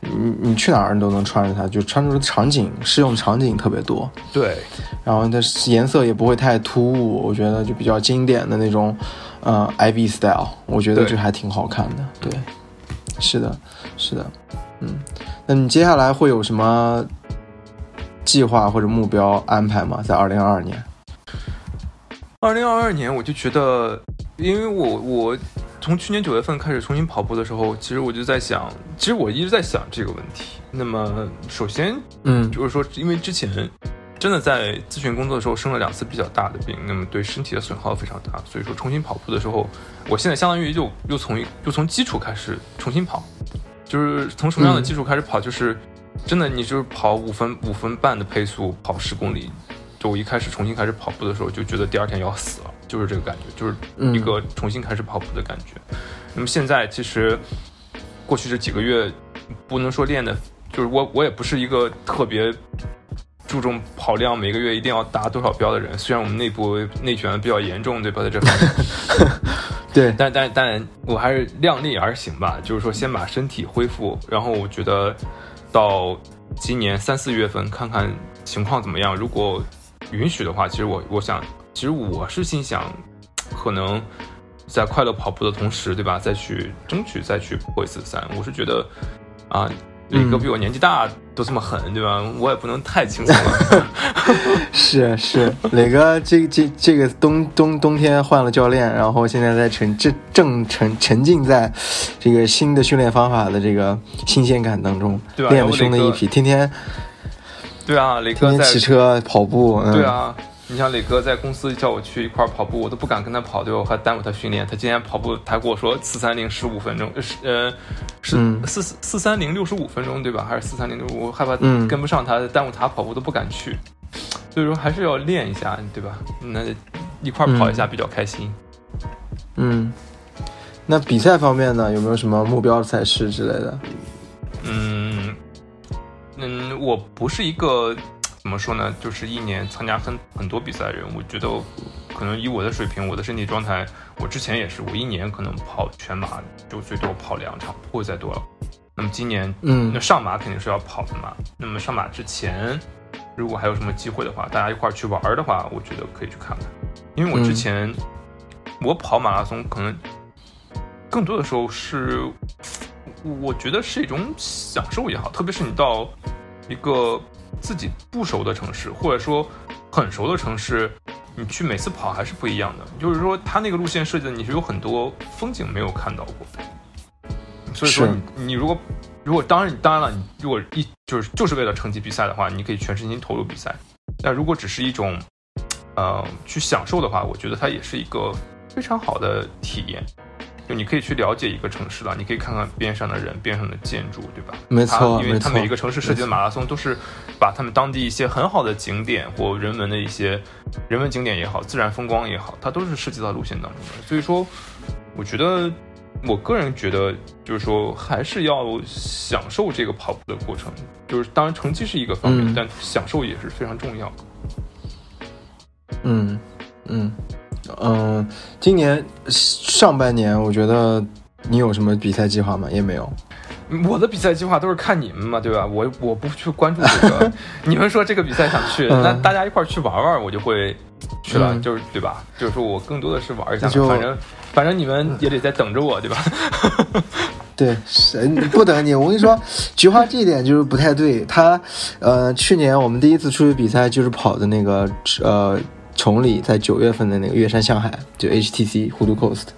你你去哪儿你都能穿着它，就穿着的场景适用场景特别多。对，然后它颜色也不会太突兀，我觉得就比较经典的那种，呃，IB style，我觉得就还挺好看的。对，是的，是的，嗯，那你接下来会有什么计划或者目标安排吗？在二零二二年？二零二二年，我就觉得，因为我我从去年九月份开始重新跑步的时候，其实我就在想，其实我一直在想这个问题。那么，首先嗯就是说，因为之前真的在咨询工作的时候生了两次比较大的病，那么对身体的损耗非常大，所以说重新跑步的时候，我现在相当于就又从又从基础开始重新跑，就是从什么样的基础开始跑，就是真的你就是跑五分五分半的配速跑十公里，就我一开始重新开始跑步的时候就觉得第二天要死了，就是这个感觉，就是一个重新开始跑步的感觉。那么现在其实过去这几个月不能说练的，就是我我也不是一个特别注重跑量，每个月一定要达多少标的人。虽然我们内部内卷比较严重，对吧？在这方面，对，但但但我还是量力而行吧，就是说先把身体恢复，然后我觉得到今年三四月份看看情况怎么样。如果允许的话，其实我我想，其实我是心想，可能在快乐跑步的同时，对吧？再去争取再去破一次三。我是觉得啊。磊哥嗯比我年纪大，都这么狠，对吧？我也不能太轻松了。是是，磊哥这这这个冬冬冬天换了教练，然后现在在沉正正沉沉浸在这个新的训练方法的这个新鲜感当中，练得然后磊哥凶的一批，天天对啊，磊天天哥在骑车跑步，嗯、对，啊，你像磊哥在公司叫我去一块儿跑步，我都不敢跟他跑，对吧？我还耽误他训练。他今天跑步，他跟我说四三零十五分钟，呃是呃是嗯四四三零六十五分钟，对吧？还是四三零六？我害怕嗯跟不上他，耽误他跑步都不敢去。所以说还是要练一下，对吧？那一块儿跑一下比较开心。嗯。那比赛方面呢，有没有什么目标赛事之类的？嗯嗯，我不是一个怎么说呢，就是一年参加很很多比赛的人。我觉得可能以我的水平，我的身体状态，我之前也是，我一年可能跑全马就最多跑两场，不会再多了。那么今年，嗯那上马肯定是要跑的嘛。那么上马之前，如果还有什么机会的话，大家一块儿去玩儿的话，我觉得可以去看看。因为我之嗯前、我跑马拉松，可能更多的时候是，我觉得是一种享受也好，特别是你到一个自己不熟的城市，或者说很熟的城市，你去每次跑还是不一样的。就是说，它那个路线设计的，你是有很多风景没有看到过。所以说是你，你如果如果当然当然了，你如果一就是就是为了成绩比赛的话，你可以全身心投入比赛。但如果只是一种呃去享受的话，我觉得它也是一个非常好的体验。就你可以去了解一个城市了，你可以看看边上的人、边上的建筑，对吧？没错它因为没错它每一个城市设计的马拉松都是把他们当地一些很好的景点或人文的一些人文景点也好、自然风光也好，它都是涉及到路线当中的。所以说，我觉得我个人觉得，就是说还是要享受这个跑步的过程。就是当然成绩是一个方面，嗯但享受也是非常重要的。嗯嗯嗯，今年上半年我觉得你有什么比赛计划吗？也没有。我的比赛计划都是看你们嘛，对吧？我我不去关注这个，你们说这个比赛想去，那大家一块去玩玩，我就会去了，就是对吧？就是说我更多的是玩一下，反正反正你们也得在等着我，对吧？对，是不等你。我跟你说，菊花这一点就是不太对。他呃，去年我们第一次出去比赛就是跑的那个呃崇礼，在九月份的那个月山向海，就 HTC 弧度 Coast。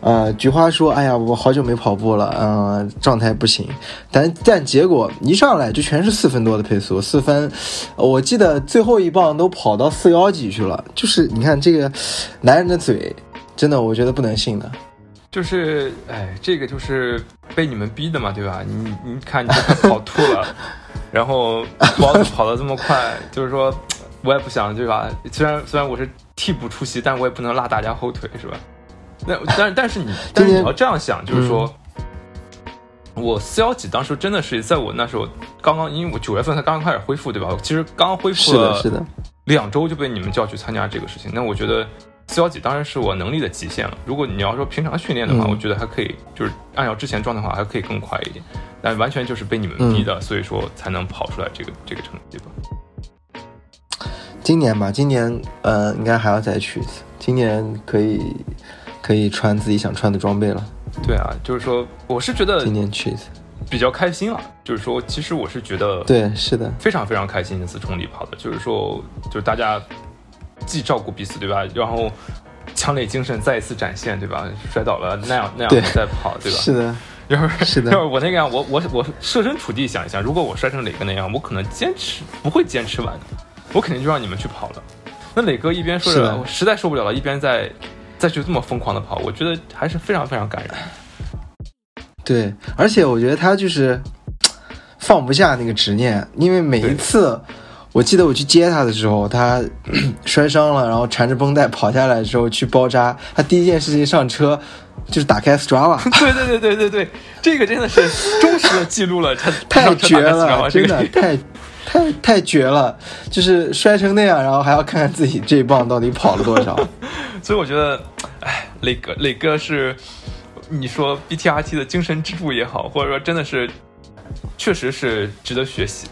呃，菊花说：“哎呀，我好久没跑步了，嗯，状态不行。但但结果一上来就全是四分多的配速，四分，我记得最后一棒都跑到四幺几去了。就是你看这个男人的嘴，真的我觉得不能信的。就是哎，这个就是被你们逼的嘛，对吧？你你看你跑吐了，然后包子跑得这么快，就是说我也不想对吧？虽然虽然我是替补出席，但我也不能拉大家后腿，是吧？”那但但是你 但是你要这样想，就是说，我四幺几当时真的是在我那时候刚刚，因为我九月份才刚刚开始恢复，对吧？其实刚刚恢复了是的两周就被你们叫去参加这个事情。那我觉得四幺几当然是我能力的极限了。如果你要说平常训练的话，我觉得还可以，就是按照之前状态的话还可以更快一点。但完全就是被你们逼的，所以说才能跑出来这个这个成绩吧。今年吧，今年呃应该还要再去一次。今年可以。可以穿自己想穿的装备了。对啊，就是说，我是觉得今年去一次比较开心啊。就是说，其实我是觉得，对，是的，非常非常开心这次冲力跑的。就是说，就是大家既照顾彼此，对吧？然后强烈精神再一次展现，对吧？摔倒了那样那样再跑，对吧？是的，要是是的，要是我那个样，我我我设身处地想一想，如果我摔成磊哥那样，我可能坚持不会坚持完的，我肯定就让你们去跑了。那磊哥一边说着我实在受不了了，一边在。再去这么疯狂的跑，我觉得还是非常非常感人。对，而且我觉得他就是放不下那个执念，因为每一次，我记得我去接他的时候，他 摔伤了，然后缠着绷带跑下来的时候去包扎，他第一件事情上车就是打开 Strava。对对对对对对，这个真的是忠实的记录了他太绝了，真的太。太 太绝了，就是摔成那样，然后还要看看自己这一棒到底跑了多少。所以我觉得，哎，磊哥，磊哥是你说 BTRT 的精神支柱也好，或者说真的是，确实是值得学习，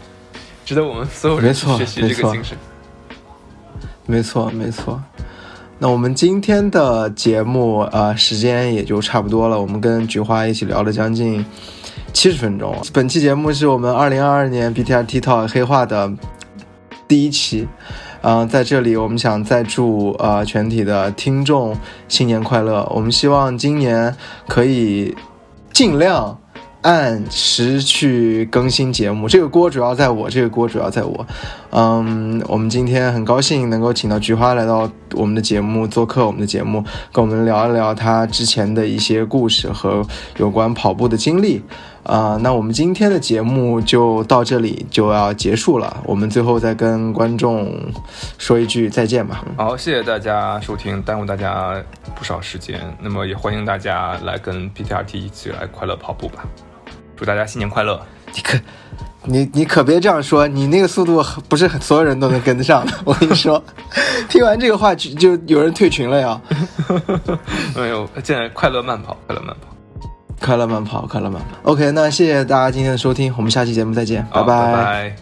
值得我们所有人学习这个精神。没错，没错。那我们今天的节目啊，时间也就差不多了。我们跟菊花一起聊了将近。七十分钟。本期节目是我们二零二二年 BTR T Talk 黑化的第一期。嗯，在这里我们想再祝呃全体的听众新年快乐。我们希望今年可以尽量。按时去更新节目，这个锅主要在我，这个锅主要在我。嗯，我们今天很高兴能够请到菊花来到我们的节目做客，我们的节目跟我们聊一聊他之前的一些故事和有关跑步的经历。啊，那我们今天的节目就到这里就要结束了，我们最后再跟观众说一句再见吧。好，谢谢大家收听，耽误大家不少时间。那么也欢迎大家来跟 PTRT 一起来快乐跑步吧。祝大家新年快乐！你可，你你可别这样说，你那个速度不是所有人都能跟得上的。我跟你说，听完这个话就就有人退群了呀。没有，现在快乐慢跑，快乐慢跑，快乐慢跑，快乐慢跑。OK，那谢谢大家今天的收听，我们下期节目再见，拜拜。